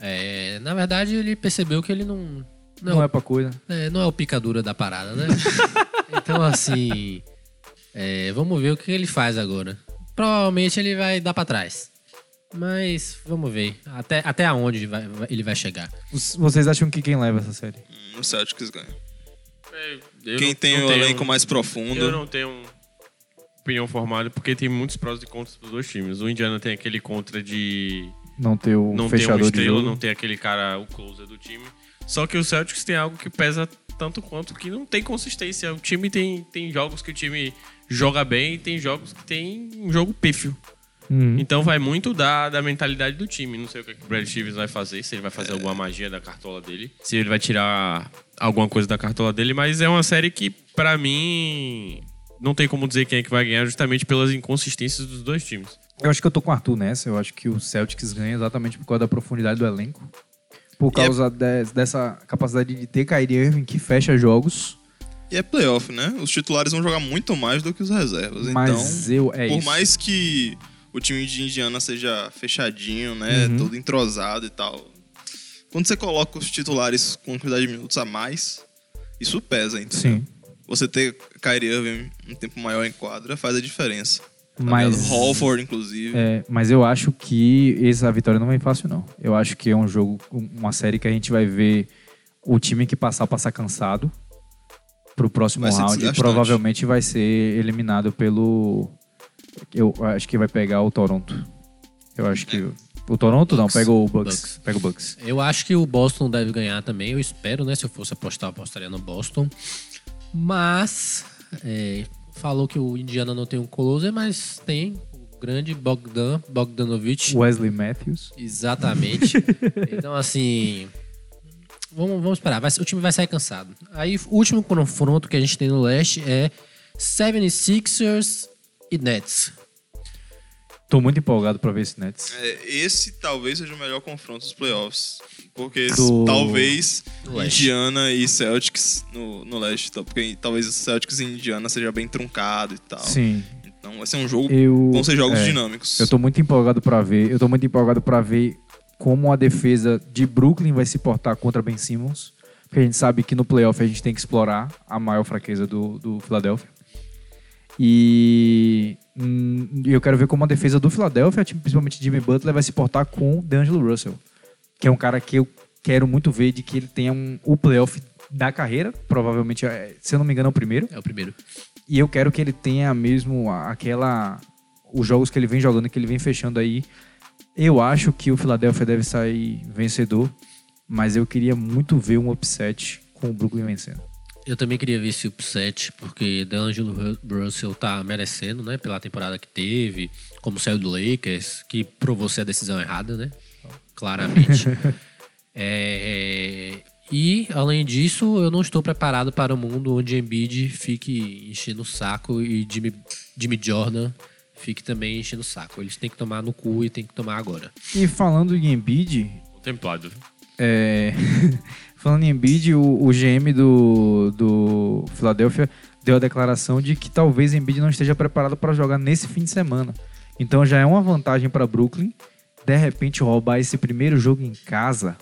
É, na verdade, ele percebeu que ele não. Não, Não, é pra coisa. é, não é o picadura da parada, né? então, assim. é, vamos ver o que ele faz agora. Provavelmente ele vai dar pra trás. Mas vamos ver. Até, até aonde vai- vai- ele vai chegar. Vocês acham que quem leva essa série? O Celtics ganha. É, Quem não- tem não o tenho- elenco mais profundo. Eu não tenho opinião formada porque tem muitos prós e contras pros dois times. O Indiana tem aquele contra de Não ter o não ter fechador de estrela, jogo? não ter aquele cara, o closer do time. Só que o Celtics tem algo que pesa tanto quanto que não tem consistência. O time tem, tem jogos que o time joga bem e tem jogos que tem um jogo pífio. Uhum. Então vai muito da, da mentalidade do time. Não sei o que o Brad Stevens vai fazer, se ele vai fazer alguma magia da cartola dele, se ele vai tirar alguma coisa da cartola dele, mas é uma série que, pra mim, não tem como dizer quem é que vai ganhar, justamente pelas inconsistências dos dois times. Eu acho que eu tô com o Arthur nessa. Eu acho que o Celtics ganha exatamente por causa da profundidade do elenco. Por é- causa de- dessa capacidade de ter Kyrie Irving que fecha jogos. E é playoff, né? Os titulares vão jogar muito mais do que os reservas. Mas então, eu. É por isso. mais que o time de Indiana seja fechadinho, né? Uhum. Todo entrosado e tal. Quando você coloca os titulares com quantidade de minutos a mais, isso pesa, entendeu? Sim. Você ter Kyrie Irving um tempo maior em quadra faz a diferença. Tá Mas-? Holford, inclusive. É, mas eu acho que essa vitória não vem fácil, não. Eu acho que é um jogo, uma série que a gente vai ver o time que passar, passar cansado pro próximo round e provavelmente vai ser eliminado pelo. Eu acho que vai pegar o Toronto. Eu acho que. O Toronto não, Bucks. pega o Bucks. Bucks. Pega o Bucks. Eu acho que o Boston deve ganhar também. Eu espero, né? Se eu fosse apostar, eu apostaria no Boston. Mas é, falou que o Indiana não tem um closer, mas tem o grande Bogdan Bogdanovich. Wesley Matthews. Exatamente. então, assim. Vamos, vamos esperar. Vai o time vai sair cansado. Aí, o último confronto que a gente tem no leste é 76ers e Nets. Tô muito empolgado pra ver esse Nets. É, esse talvez seja o melhor confronto dos playoffs. Porque Do- talvez Do. Indiana e Celtics no, no leste. tá? Porque talvez Celtics e Indiana seja bem truncado e tal. Sim. Então vai ser um jogo. Eu, Vão ser jogos é, dinâmicos. Eu tô muito empolgado pra ver. Eu tô muito empolgado pra ver como a defesa de Brooklyn vai se portar contra Ben Simmons. Porque a gente sabe que no playoff a gente tem que explorar a maior fraqueza do, do Philadelphia. E hum, eu quero ver como a defesa do Philadelphia, tipo, principalmente Jimmy Butler, vai se portar com o D'Angelo Russell. Que é um cara que eu quero muito ver de que ele tenha um, o playoff da carreira. Provavelmente, é, se eu não me engano, é o primeiro. É o primeiro. E eu quero que ele tenha mesmo aquela. Os jogos que ele vem jogando, que ele vem fechando aí. Eu acho que o Philadelphia deve sair vencedor, mas eu queria muito ver um upset com o Brooklyn vencendo. Eu também queria ver esse upset, porque D'Angelo Ru- Russell tá merecendo, né? Pela temporada que teve, como saiu do Lakers, que provou ser a decisão errada, né? Claramente. É, E, além disso, eu não estou preparado para um mundo onde Embiid fique enchendo o saco e Jimmy, Jimmy Jordan fique também enchendo o saco. Eles têm que tomar no cu e têm que tomar agora. E falando em Embiid, Contemplado. é, falando em Embiid, o, o GM do, do Philadelphia deu a declaração de que talvez Embiid não esteja preparado para jogar nesse fim de semana. Então já é uma vantagem para Brooklyn. De repente roubar esse primeiro jogo em casa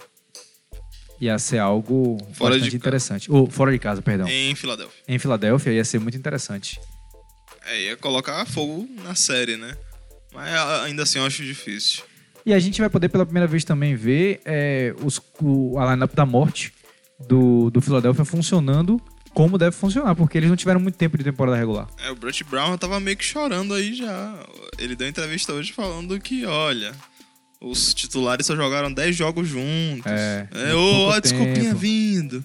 ia ser algo Fora de bastante casa. interessante. Ou fora de casa, perdão. Em Filadélfia. Em Filadélfia ia ser muito interessante. É, ia colocar fogo na série, né? Mas ainda assim eu acho difícil. E a gente vai poder pela primeira vez também ver é, os, o, a lineup da morte do, do Philadelphia funcionando como deve funcionar, porque eles não tiveram muito tempo de temporada regular. É, o Brett Brown tava meio que chorando aí já. Ele deu entrevista hoje falando que, olha, os titulares só jogaram 10 jogos juntos. É, É, ô, ó, a desculpinha vindo.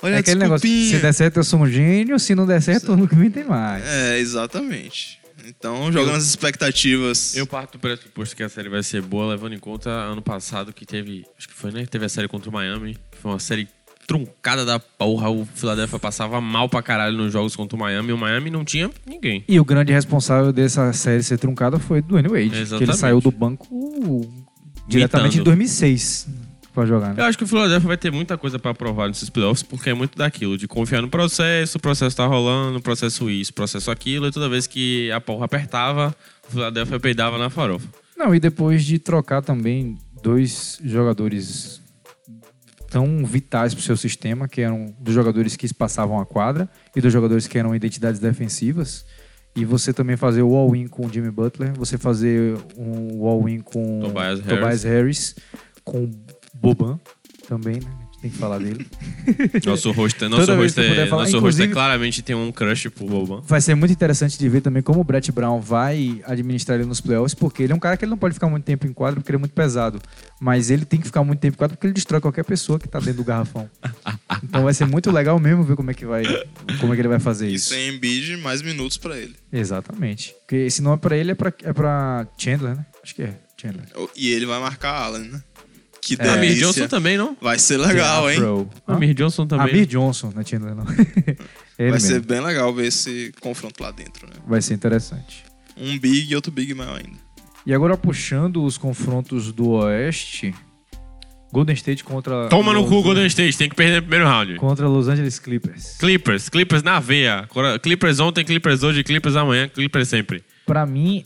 Olha é a aquele negócio, se der certo eu sou um gênio, se não der certo ano que vem tem mais. É, exatamente. Então, jogando as expectativas. Eu parto do pressuposto que a série vai ser boa, levando em conta ano passado que teve. Acho que foi, né? Teve a série contra o Miami. Foi uma série truncada da porra. O Philadelphia passava mal pra caralho nos jogos contra o Miami. E o Miami não tinha ninguém. E o grande responsável dessa série ser truncada foi do Dwayne Wade, que ele Exatamente. saiu do banco diretamente em Mitando. 2006 pra jogar. Eu Né? acho que o Philadelphia vai ter muita coisa pra provar nesses playoffs, porque é muito daquilo, de confiar no processo, o processo tá rolando, o processo isso, processo aquilo, e toda vez que a porra apertava, o Philadelphia peidava na farofa. Não, e depois de trocar também dois jogadores tão vitais pro seu sistema, que eram dos jogadores que passavam a quadra e dos jogadores que eram identidades defensivas, e você também fazer o all-in com o Jimmy Butler, você fazer um all-in com Tobias Tobias Harris, com Boban também, né? Tem que falar dele. Nosso rosto, nosso Toda vez rosto, é, falar, nosso rosto é claramente tem um crush por Boban. Vai ser muito interessante de ver também como o Brett Brown vai administrar ele nos playoffs, porque ele é um cara que ele não pode ficar muito tempo em quadro porque ele é muito pesado. Mas ele tem que ficar muito tempo em quadro porque ele destrói qualquer pessoa que tá dentro do garrafão. Então vai ser muito legal mesmo ver como é que vai, como é que ele vai fazer E isso. sem Embiid, mais minutos pra ele. Exatamente. Porque se não é pra ele, é pra, é pra Chandler, né? Acho que é Chandler. E ele vai marcar Allen, né? Que É. Amir. Johnson também, não? Vai ser legal, hein? Afro. Amir Johnson também. Amir Johnson, não é Chandler, não. ele Vai ser mesmo. bem legal ver esse confronto lá dentro, né? Vai ser interessante. Um big e outro big maior ainda. E agora puxando os confrontos do Oeste, Golden State contra Toma no Los- cu, Golden State, tem que perder no primeiro round. contra Los Angeles Clippers. Clippers, Clippers na veia. Clippers ontem, Clippers hoje, Clippers amanhã, Clippers sempre. Pra mim,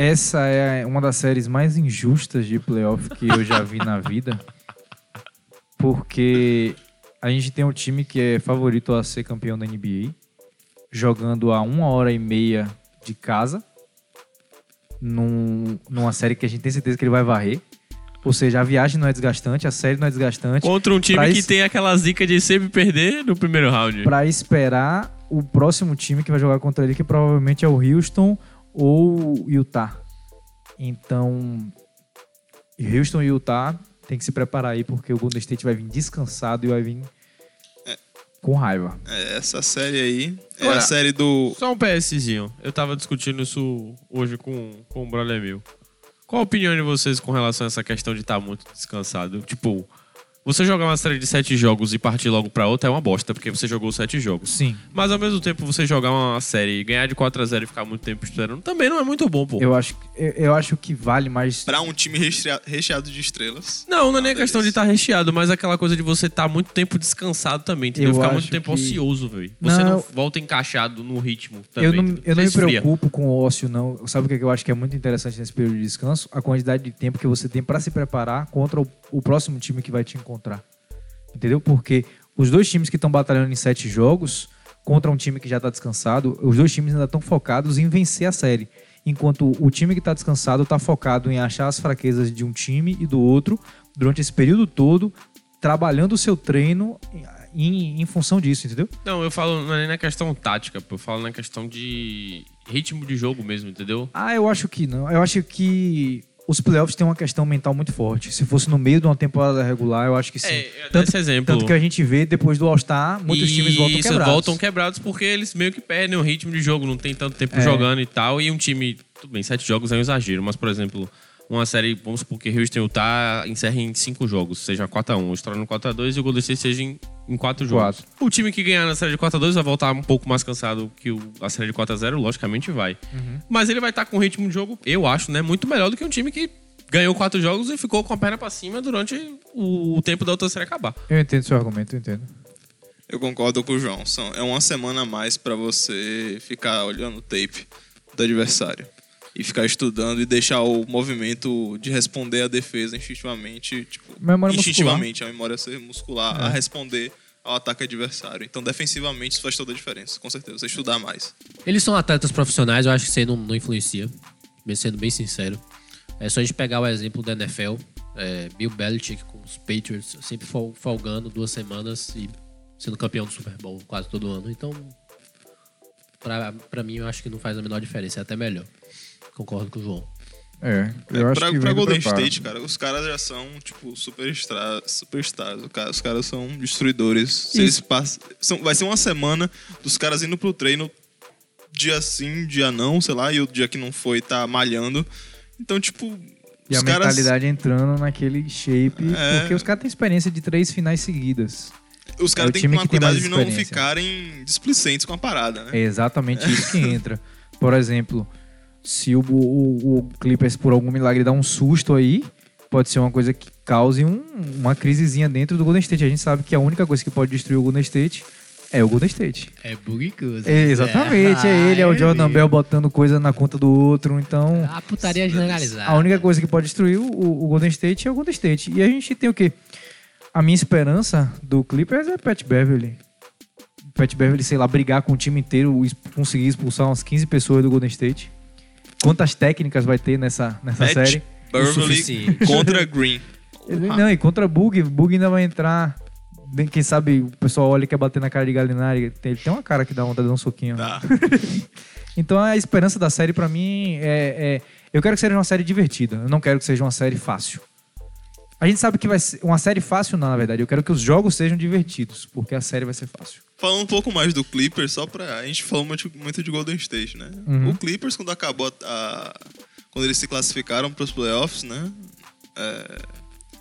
essa é uma das séries mais injustas de playoff que eu já vi na vida. Porque a gente tem um time que é favorito a ser campeão da NBA, jogando a uma hora e meia de casa, num- numa série que a gente tem certeza que ele vai varrer. Ou seja, a viagem não é desgastante, a série não é desgastante. Contra um time Pra que isso- tem aquela zica de sempre perder no primeiro round. Pra esperar o próximo time que vai jogar contra ele, que provavelmente é o Houston ou o Utah. Então, Houston e Utah tem que se preparar aí, porque o Golden State vai vir descansado e vai vir com raiva. É, essa série aí é Agora- a série do. Só um PSzinho. Eu tava discutindo isso hoje com, com um brother meu. Qual a opinião de vocês com relação a essa questão de estar muito descansado? Tipo, você jogar uma série de sete jogos e partir logo pra outra é uma bosta, porque você jogou sete jogos. Sim. Mas ao mesmo tempo, você jogar uma série e ganhar de 4 a 0 e ficar muito tempo esperando também não é muito bom, pô. Eu acho, eu, eu acho que vale mais. Pra um time recheado, recheado de estrelas. Não, não é nem a questão de estar recheado, mas aquela coisa de você estar muito tempo descansado também, entendeu? Eu Ficar acho muito tempo que- ocioso, velho. Você não, Não. volta encaixado no ritmo também. Eu não, eu não me preocupo com o ócio, não. Sabe o que eu acho que é muito interessante nesse período de descanso? A quantidade de tempo que você tem pra se preparar contra o, o próximo time que vai te encontrar. Entendeu? Porque os dois times que estão batalhando em sete jogos contra um time que já tá descansado, os dois times ainda estão focados em vencer a série. Enquanto o time que tá descansado tá focado em achar as fraquezas de um time e do outro durante esse período todo, trabalhando o seu treino em, em função disso, entendeu? Não, eu falo não é nem na questão tática, eu falo na questão de ritmo de jogo mesmo, entendeu? Ah, eu acho que não. Eu acho que os playoffs têm uma questão mental muito forte. Se fosse no meio de uma temporada regular, eu acho que sim. É, tanto, esse exemplo. tanto que a gente vê depois do All-Star, muitos e times voltam quebrados. voltam quebrados porque eles meio que perdem o ritmo de jogo, não tem tanto tempo É. jogando e tal. E um time, tudo bem, sete jogos é um exagero, mas por exemplo, uma série, vamos supor que Houston e Utah encerra em cinco jogos, seja 4x1, o Australian 4x2 e o Golden State seja em, em quatro jogos. Quatro. O time que ganhar na série de 4x2 vai voltar um pouco mais cansado que o, a série de 4x0, logicamente vai. Uhum. Mas ele vai estar com um ritmo de jogo, eu acho, né, muito melhor do que um time que ganhou quatro jogos e ficou com a perna pra cima durante o, o tempo da outra série acabar. Eu entendo seu argumento, eu entendo. Eu concordo com o João. São, é uma semana a mais pra você ficar olhando o tape do adversário. E ficar estudando e deixar o movimento de responder a defesa instintivamente, tipo, Memória instintivamente, a memória ser muscular, É. a responder ao ataque adversário. Então, defensivamente, isso faz toda a diferença, com certeza. Você estudar mais. Eles são atletas profissionais, eu acho que isso aí não, não influencia. Sendo bem sincero. É só a gente pegar o exemplo da NFL. é, Bill Belichick com os Patriots, sempre fol- folgando duas semanas e sendo campeão do Super Bowl quase todo ano. Então, pra, pra mim, eu acho que não faz a menor diferença. É até melhor. Concordo com o João. É, É, eu acho pra, que pra Golden preparo. State, cara, os caras já são, tipo, superstar, superstars. O cara- Os caras são destruidores. Se eles passam, são, vai ser uma semana dos caras indo pro treino dia sim, dia não, sei lá, e o dia que não foi tá malhando. Então, tipo, E os a caras. mentalidade entrando naquele shape, É. porque os caras têm experiência de três finais seguidas. Os É caras o têm que tomar que tem cuidado de não ficarem displicentes com a parada, né? É exatamente isso que entra. Por exemplo, se o, o, o Clippers, por algum milagre, dá um susto aí, pode ser uma coisa que cause um- uma crisezinha dentro do Golden State. A gente sabe que a única coisa que pode destruir o Golden State é o Golden State. É bugicus. É, exatamente, é ele, é o Jordan Bell botando coisa na conta do outro, então... A putaria generalizada. A única coisa que pode destruir o, o Golden State é o Golden State. E a gente tem o quê? A minha esperança do Clippers é Pat Beverly. Pat Beverly, sei lá, brigar com o time inteiro, conseguir expulsar umas 15 pessoas do Golden State. Quantas técnicas vai ter nessa, nessa Pat série? Suficiente. contra Green. Não, e contra Bug, Bug ainda vai entrar. Quem sabe o pessoal olha e quer bater na cara de Galinari. Tem- Ele tem uma cara que dá vontade de dar um soquinho. Tá. Então a esperança da série pra mim é, é- Eu quero que seja uma série divertida. Eu não quero que seja uma série fácil. A gente sabe que vai ser uma série fácil, não, na verdade. Eu quero que os jogos sejam divertidos, porque a série vai ser fácil. Falando um pouco mais do Clippers, só pra. A gente falou muito, muito de Golden State, né? Uhum. O Clippers, quando acabou a. quando eles se classificaram pros playoffs, né? é,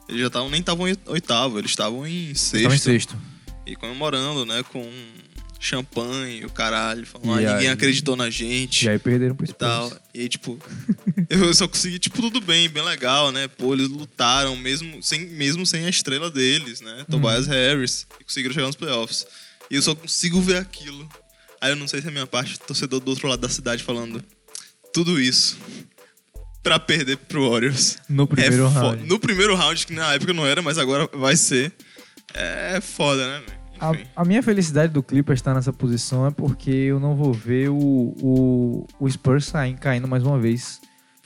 eles já estavam nem estavam em oitavo, eles estavam em sexto. Estão em sexto. E comemorando, né? Com champanhe, o caralho. Falando, ah, ninguém aí- acreditou na gente. E aí perderam pro. Spurs. E aí, tipo, eu só consegui, tipo, tudo bem, bem legal, né? Pô, eles lutaram mesmo sem, mesmo sem a estrela deles, né? Tobias Harris. E conseguiram chegar nos playoffs. E eu só consigo ver aquilo. Aí eu não sei se é a minha parte, torcedor do outro lado da cidade falando tudo isso pra perder pro Warriors. No primeiro É round. No primeiro round, que na época não era, mas agora vai ser. É foda, né? A, a minha felicidade do Clippers estar nessa posição é porque eu não vou ver o, o, o Spurs sair, caindo mais uma vez.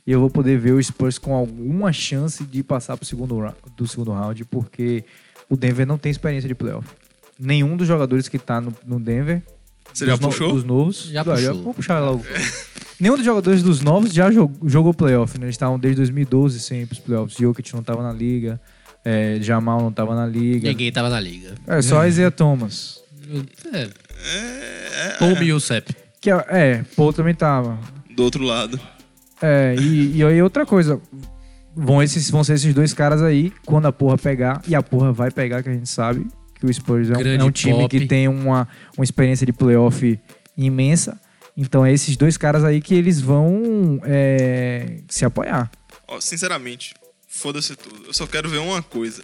E eu vou poder ver o Spurs com alguma chance de passar pro segundo, do segundo round, porque o Denver não tem experiência de playoff. Nenhum dos jogadores que tá no, no Denver. Você já dos no- puxou? Dos novos. Já Ah, puxou. Vou puxar logo. Nenhum dos jogadores dos novos já jogou, jogou playoff, né? Eles estavam desde 2012 sempre os playoffs. Jokic não tava na liga. é, Jamal não tava na liga. Ninguém tava na liga. É, só Isaiah Thomas. É, É, Paul Millsap. Que é, é, Paul também tava. do outro lado. É, e, e aí outra coisa. Vão, esses, vão ser esses dois caras aí, quando a porra pegar, e a porra vai pegar, que a gente sabe que o Spurs é um, é um time pop. que tem uma, uma experiência de playoff imensa. Então é esses dois caras aí que eles vão é, se apoiar. Ó, sinceramente, foda-se tudo. Eu só quero ver uma coisa.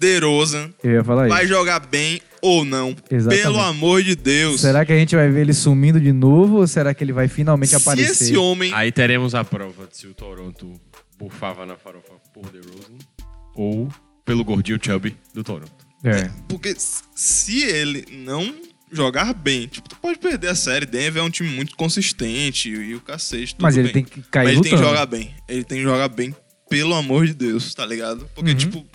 DeRozan Eu ia falar vai isso. jogar bem ou não. Exatamente. Pelo amor de Deus. Será que a gente vai ver ele sumindo de novo ou será que ele vai finalmente Se aparecer? esse homem Aí teremos a prova de se o Toronto bufava na farofa por DeRozan ou pelo gordinho Chubby do Toronto. É. Porque se ele não jogar bem, tipo, tu pode perder a série. Denver é um time muito consistente e, o cacete. Mas ele bem. tem que cair Mas ele tem que jogar bem. Ele tem que jogar bem, pelo amor de Deus, tá ligado? Porque, Uhum. tipo,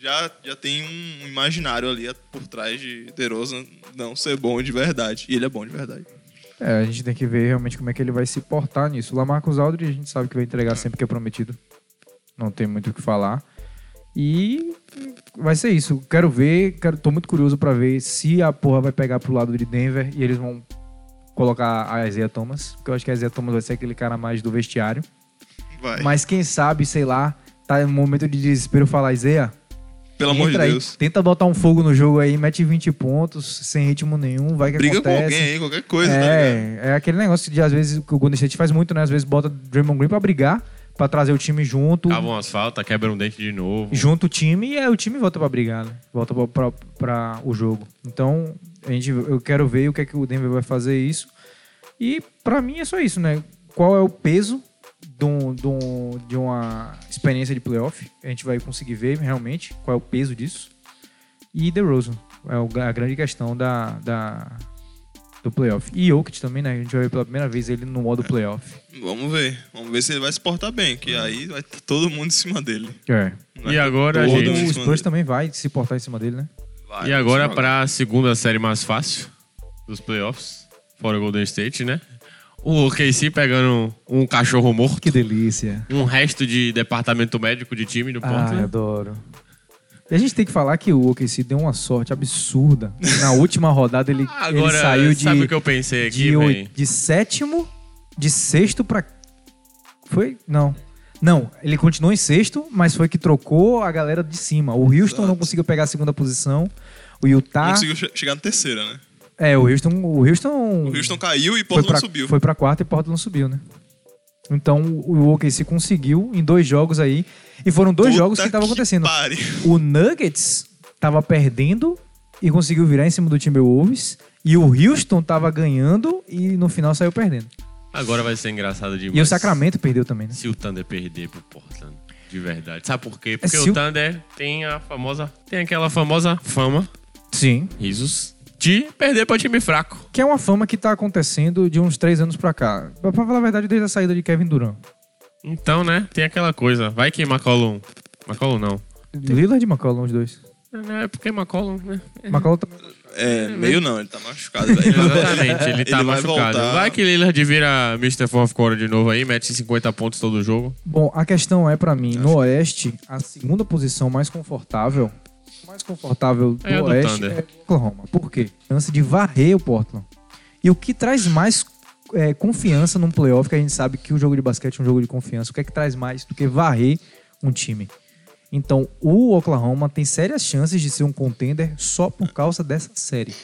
já, já tem um imaginário ali por trás de DeRozan não ser bom de verdade. E ele é bom de verdade. É, a gente tem que ver realmente como é que ele vai se portar nisso. O Lamarcus Aldridge a gente sabe que vai entregar sempre que é prometido. Não tem muito o que falar. E vai ser isso. Quero ver, quero, tô muito curioso pra ver se a porra vai pegar pro lado de Denver e eles vão colocar a Isaiah Thomas. Porque eu acho que a Isaiah Thomas vai ser aquele cara mais do vestiário. Vai. Mas quem sabe, sei lá, tá em um momento de desespero falar, Isaiah, pelo amor de entra aí, Deus. tenta botar um fogo no jogo aí, mete 20 pontos, sem ritmo nenhum, vai que Briga acontece. com alguém aí, qualquer coisa, tá? É, é aquele negócio de às vezes que o Golden State faz muito, né? Às vezes bota Draymond Green pra brigar, pra trazer o time junto, Cava umas faltas, quebra um dente de novo. junto o time e aí o time volta pra brigar, né? Volta pra o jogo. Então, a gente, eu quero ver o que é que o Denver vai fazer isso. E pra mim é só isso, né? Qual é o peso de, um- de um- de uma experiência de playoff? A gente vai conseguir ver realmente qual é o peso disso. E DeRozan é o- a grande questão da, da, do playoff. E Jokic também, né? A gente vai ver pela primeira vez ele no modo playoff. Vamos ver. Vamos ver se ele vai se portar bem, que aí vai estar todo mundo em cima dele. É. E agora a todo gente- mundo em O cima Spurs dele. também vai se portar em cima dele, né? Vai, E agora vai pra segunda série mais fácil dos playoffs, fora o Golden State, né? O OKC pegando um cachorro morto, Que delícia. um resto de departamento médico de time do Ah, Portland. adoro. E a gente tem que falar que o OKC deu uma sorte absurda. Na última rodada ele, Agora, ele saiu de, sabe o que eu pensei aqui, de, de sétimo, de sexto pra. Foi? Não. Não, ele continuou em sexto, mas foi que trocou a galera de cima. O Houston não Exato. conseguiu pegar a segunda posição. O Utah. Não conseguiu che- chegar na terceira, né? É, o Houston. O Houston, O Houston caiu e foi Portland pra, subiu. Foi pra quarta e Portland subiu, né? Então o OKC conseguiu em dois jogos aí. E foram dois Puta jogos que estavam acontecendo. pariu. O Nuggets tava perdendo e conseguiu virar em cima do Timberwolves. E o Houston tava ganhando e no final saiu perdendo. Agora vai ser engraçado demais. E o Sacramento perdeu também, né? Se o Thunder perder pro Portland, de verdade. Sabe por quê? Porque É, se o o- Thunder tem a famosa... Tem aquela famosa fama, Sim. risos, de perder pra time fraco. Que é uma fama que tá acontecendo de uns três anos pra cá. Pra falar a verdade, desde a saída de Kevin Durant. Então, né? Tem aquela coisa. Vai que McCollum... McCollum não. Lillard e McCollum, os dois. É porque McCollum, né? McCollum tá- É, meio não, ele tá machucado. velho. Exatamente, ele tá ele vai machucado. voltar. Vai que Lillard vira Mr. Fourth Quarter de novo aí, mete 50 pontos todo jogo. Bom, a questão é pra mim, no Oeste, a segunda posição mais confortável, mais confortável do É do Oeste Thunder. é o Oklahoma. Por quê? Chance de varrer o Portland. E o que traz mais é, confiança num playoff, que a gente sabe que o jogo de basquete é um jogo de confiança, o que é que traz mais do que varrer um time? Então, o Oklahoma tem sérias chances de ser um contender só por causa dessa série.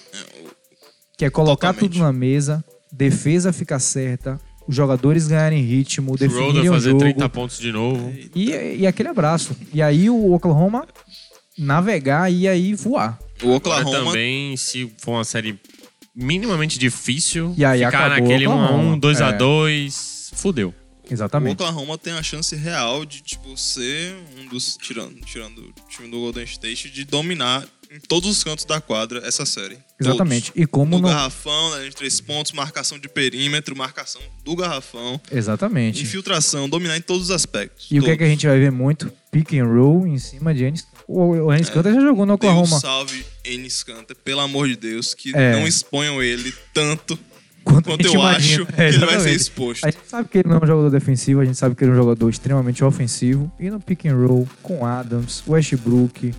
Que é colocar Totalmente. tudo na mesa, defesa ficar certa, os jogadores ganharem ritmo, Schroeder definirem o fazer jogo. 30 pontos de novo. E, e aquele abraço. E aí o Oklahoma navegar e aí voar. O Agora Oklahoma também, se for uma série minimamente difícil, E aí ficar acabou naquele o 1x1, Oklahoma. 2x2, fudeu. O Exatamente. Oklahoma tem a chance real de, tipo, ser um dos. Tirando, tirando o time do Golden State, de dominar em todos os cantos da quadra essa série. Exatamente. Todos. E como no não. garrafão, né, de três pontos, marcação de perímetro, marcação do garrafão, Exatamente. infiltração, dominar em todos os aspectos. E o que é que a Todos. gente vai ver muito? Pick and roll em cima de Ennis. O, Ennis Cantor já jogou no Oklahoma. salve Enes Kanter, pelo amor de Deus, que É. não exponham ele tanto Quanto, quanto eu imagina. acho que É, ele vai ser exposto. A gente sabe que ele não é um jogador defensivo, a gente sabe que ele é um jogador extremamente ofensivo. E no pick and roll, com Adams, Westbrook.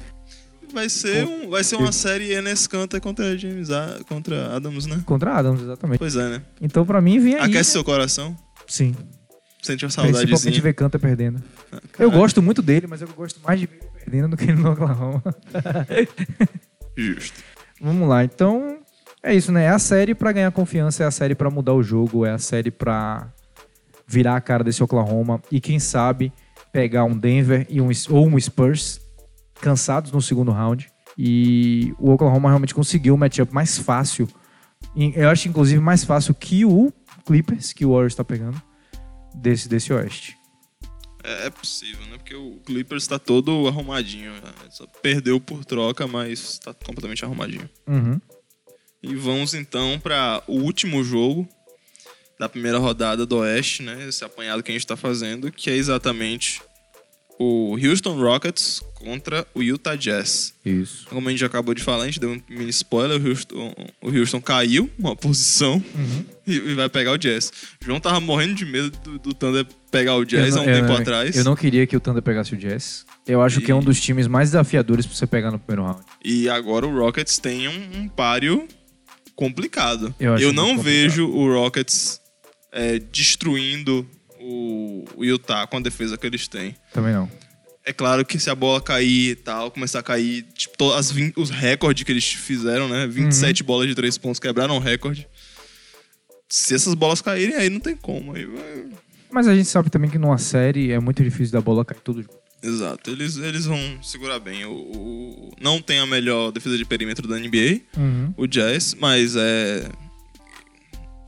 Vai ser, um, vai ser uma série Enes Kanter contra James A, contra Adams, né? Contra Adams, exatamente. Pois é, né? Então, pra mim, vem aí. Aquece seu coração. Sim. Sente uma Principalmente saudadezinha. ver Canta perdendo. Eu Caralho. gosto muito dele, mas eu gosto mais de ver ele perdendo do que ele no Oklahoma. Justo. Vamos lá, então é isso, né? É a série pra ganhar confiança, é a série pra mudar o jogo, é a série pra virar a cara desse Oklahoma e quem sabe pegar um Denver e um, ou um Spurs cansados no segundo round. E o Oklahoma realmente conseguiu o matchup mais fácil. Eu acho, inclusive, mais fácil que o Clippers, que o Warriors tá pegando, desse, desse Oeste. É, é possível, né? Porque o Clippers tá todo arrumadinho. né? Só perdeu por troca, mas tá completamente arrumadinho. Uhum. E vamos então para o último jogo da primeira rodada do Oeste, né? Esse apanhado que a gente tá fazendo, que é exatamente o Houston Rockets contra o Utah Jazz. Isso. Como a gente acabou de falar, a gente deu um mini spoiler, o Houston, o Houston caiu uma posição e, e vai pegar o Jazz. O João tava morrendo de medo do, do Thunder pegar o Jazz há um tempo atrás. Eu não queria que o Thunder pegasse o Jazz. Eu acho que é um dos times mais desafiadores pra você pegar no primeiro round. E agora o Rockets tem um, um páreo complicado. Eu acho não complicado. vejo o Rockets é, destruindo o, o Utah com a defesa que eles têm. Também não. É claro que se a bola cair e tal, começar a cair, tipo, to- as 20 os recordes que eles fizeram, né? 27 bolas de três pontos quebraram o recorde. Se essas bolas caírem, aí não tem como. Aí vai- Mas a gente sabe também que numa série é muito difícil da bola cair tudo. Exato, eles, eles vão segurar bem. O, o- não tem a melhor defesa de perímetro da NBA, Uhum. o Jazz, mas é.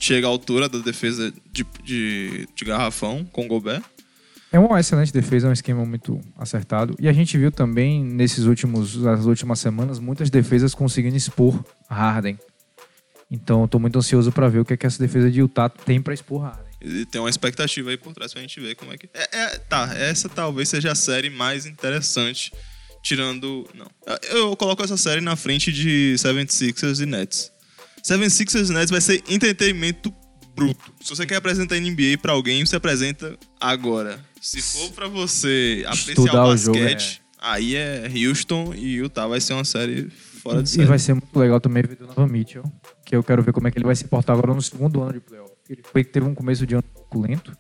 Chega à altura da defesa de, de, de garrafão com o Gobert. É uma excelente defesa, é um esquema muito acertado. E a gente viu também nesses últimos, nas últimas semanas muitas defesas conseguindo expor Harden. Então eu tô muito ansioso pra ver o que, é que essa defesa de Utah tem pra expor Harden. E tem uma expectativa aí por trás pra gente ver como é que. É, é- tá, essa talvez seja a série mais interessante, tirando. Não. Eu coloco essa série na frente de 76ers e Nets. 76ers e Nets vai ser entretenimento bruto. Se você quer apresentar NBA pra alguém, você apresenta agora. Se for pra você apreciar Estudar o o jogo, basquete, aí é Houston e Utah vai ser uma série fora de E série. vai ser muito legal também ver Donovan Mitchell, que eu quero ver como é que ele vai se portar agora no segundo ano de playoff. Ele foi teve um começo de ano um pouco lento,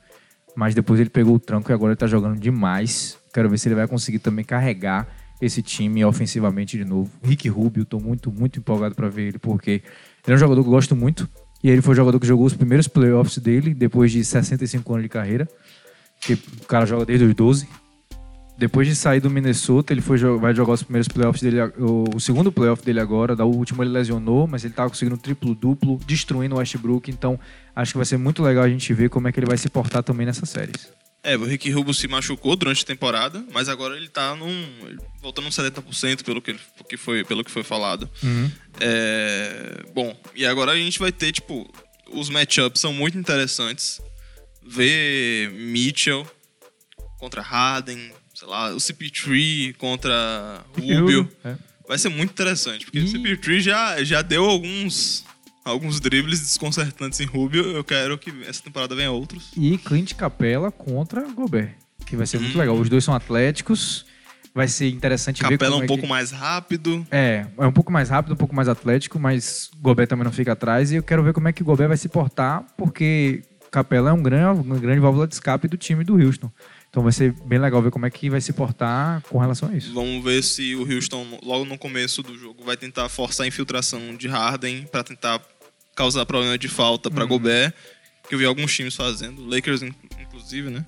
mas depois ele pegou o tranco e agora ele tá jogando demais. Quero ver se ele vai conseguir também carregar esse time ofensivamente de novo. Rick Rubio, tô muito, muito empolgado pra ver ele, porque ele é um jogador que eu gosto muito. E ele foi o jogador que jogou os primeiros playoffs dele, depois de 65 anos de carreira. Que o cara joga desde os 12. Depois de sair do Minnesota, ele foi, vai jogar os primeiros playoffs dele, o, segundo playoff dele agora. Da última ele lesionou, mas ele tava conseguindo triplo-duplo, destruindo o Westbrook. Então, acho que vai ser muito legal a gente ver como é que ele vai se portar também nessas séries. É, o Rick Rubio se machucou durante a temporada, mas agora ele tá num. voltando uns 70% pelo que, que foi, pelo que foi falado. É, bom, e agora a gente vai ter, tipo, os matchups são muito interessantes. Ver Mitchell contra Harden, sei lá, o CP3 contra Rubio. É. Vai ser muito interessante, porque E- o CP3 já, já deu alguns, alguns dribles desconcertantes em Rubio. Eu quero que essa temporada venha outros. E Clint Capela contra Gobert, que vai ser muito Hum. legal. Os dois são atléticos, vai ser interessante ver Capela como um é pouco que... mais rápido. É, é um pouco mais rápido, um pouco mais atlético, mas Gobert também não fica atrás. E eu quero ver como é que o Gobert vai se portar, porque Capela é um grande, uma grande válvula de escape do time do Houston. Então vai ser bem legal ver como é que vai se portar com relação a isso. Vamos ver se o Houston, logo no começo do jogo, vai tentar forçar a infiltração de Harden para tentar causar problema de falta Uhum. para Gobert, que eu vi alguns times fazendo, Lakers in- inclusive, né?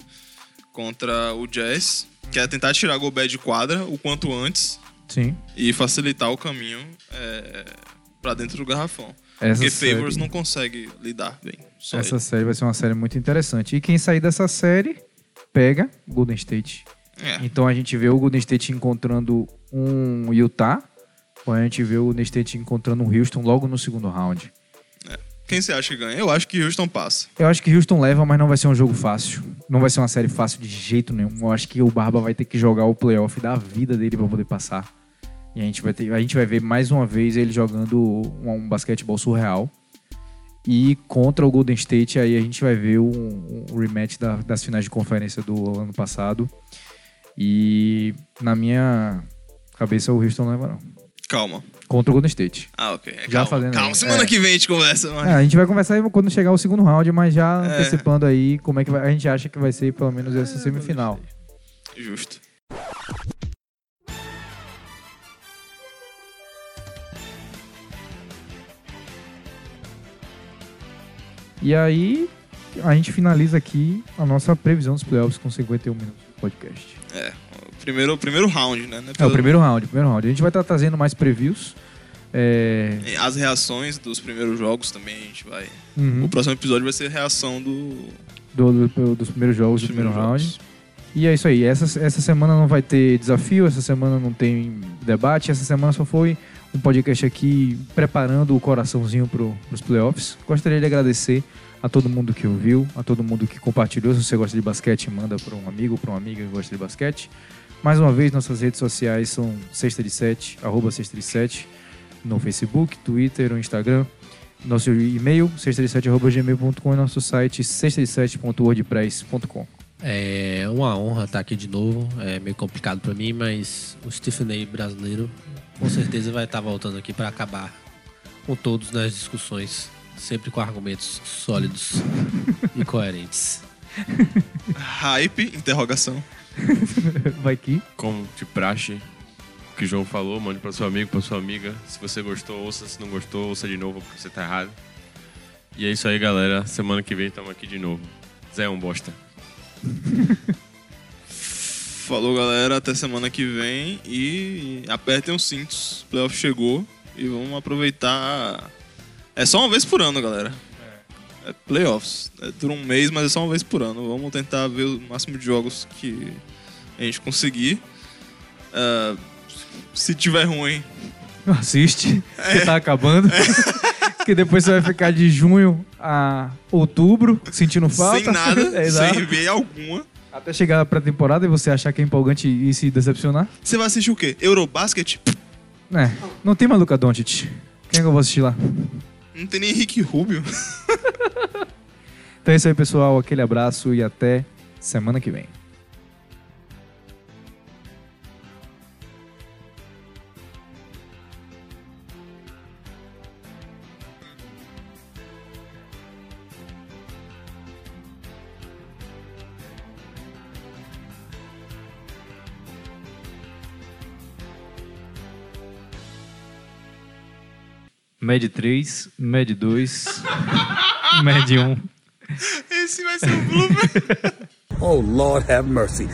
Contra o Jazz, que é tentar tirar Gobert de quadra o quanto antes Sim. e facilitar o caminho é, para dentro do garrafão. Essa Porque série- Favors não consegue lidar bem. Essa ele. série vai ser uma série muito interessante. E quem sair dessa série pega Golden State. É. Então a gente vê o Golden State encontrando um Utah ou a gente vê o Golden State encontrando o Houston logo no segundo round. Quem você acha que ganha? Eu acho que Houston passa. Eu acho que Houston leva, mas não vai ser um jogo fácil. Não vai ser uma série fácil de jeito nenhum. Eu acho que o Barba vai ter que jogar o playoff da vida dele pra poder passar. E a gente vai, ter, a gente vai ver mais uma vez ele jogando um, um basquetebol surreal. E contra o Golden State, aí a gente vai ver um, um rematch da- das finais de conferência do ano passado. E na minha cabeça o Houston não leva, não. Calma. Contra o Golden State. Ah, ok. Já calma. fazendo- Calma, semana é. que vem a gente conversa. É, a gente vai conversar quando chegar o segundo round, mas já É. antecipando aí como é que vai- a gente acha que vai ser pelo menos essa semifinal. Justo. E aí a gente finaliza aqui a nossa previsão dos playoffs com 51 minutos do podcast. É. Primeiro, o primeiro round, né? É o primeiro round, primeiro round. A gente vai estar trazendo mais previews. É, As reações dos primeiros jogos também a gente vai. uhum, O próximo episódio vai ser a reação do. do- do- dos primeiros jogos do dos primeiro primeiros round. jogos. E é isso aí. Essa, essa semana não vai ter desafio, essa semana não tem debate, essa semana só foi um podcast aqui preparando o coraçãozinho para os playoffs. Gostaria de agradecer a todo mundo que ouviu, a todo mundo que compartilhou. Se você gosta de basquete, manda para um amigo, para uma amiga que gosta de basquete. Mais uma vez, nossas redes sociais são Sexta de Sete, arroba Sexta de Sete, no Facebook, Twitter ou Instagram. Nosso e-mail, sextadesete.gmail.com e nosso site, sextadesete.wordpress.com. É uma honra estar aqui de novo. É meio complicado pra mim, mas o Stephen A. brasileiro com certeza vai estar voltando aqui para acabar com todos nas discussões, sempre com argumentos sólidos e coerentes. Hype, interrogação. Vai que. Como de praxe, o que o João falou, mande para seu amigo, para sua amiga. Se você gostou, ouça. Se não gostou, ouça de novo, porque você tá errado. E é isso aí, galera. Semana que vem estamos aqui de novo. Zé é um bosta. Falou, galera. Até semana que vem. E apertem os cintos. O playoff chegou. E vamos aproveitar. É só uma vez por ano, galera. É playoffs. É, dura um mês, mas é só uma vez por ano. Vamos tentar ver o máximo de jogos que a gente conseguir. Ah, se tiver ruim, Assiste, que tá acabando. que depois você vai ficar de junho a outubro sentindo falta. sem nada, É, sem ver alguma. Até chegar pra temporada e você achar que é empolgante e se decepcionar. Você vai assistir o quê? Eurobasket? É, não tem Maluca Doncic. Quem é que eu vou assistir lá? Não tem nem Henrique Rubio. Então é isso aí, pessoal. Aquele abraço e até semana que vem. Med 3, Med 2, Med 1. Esse vai ser o blooper. Oh, Lord have mercy.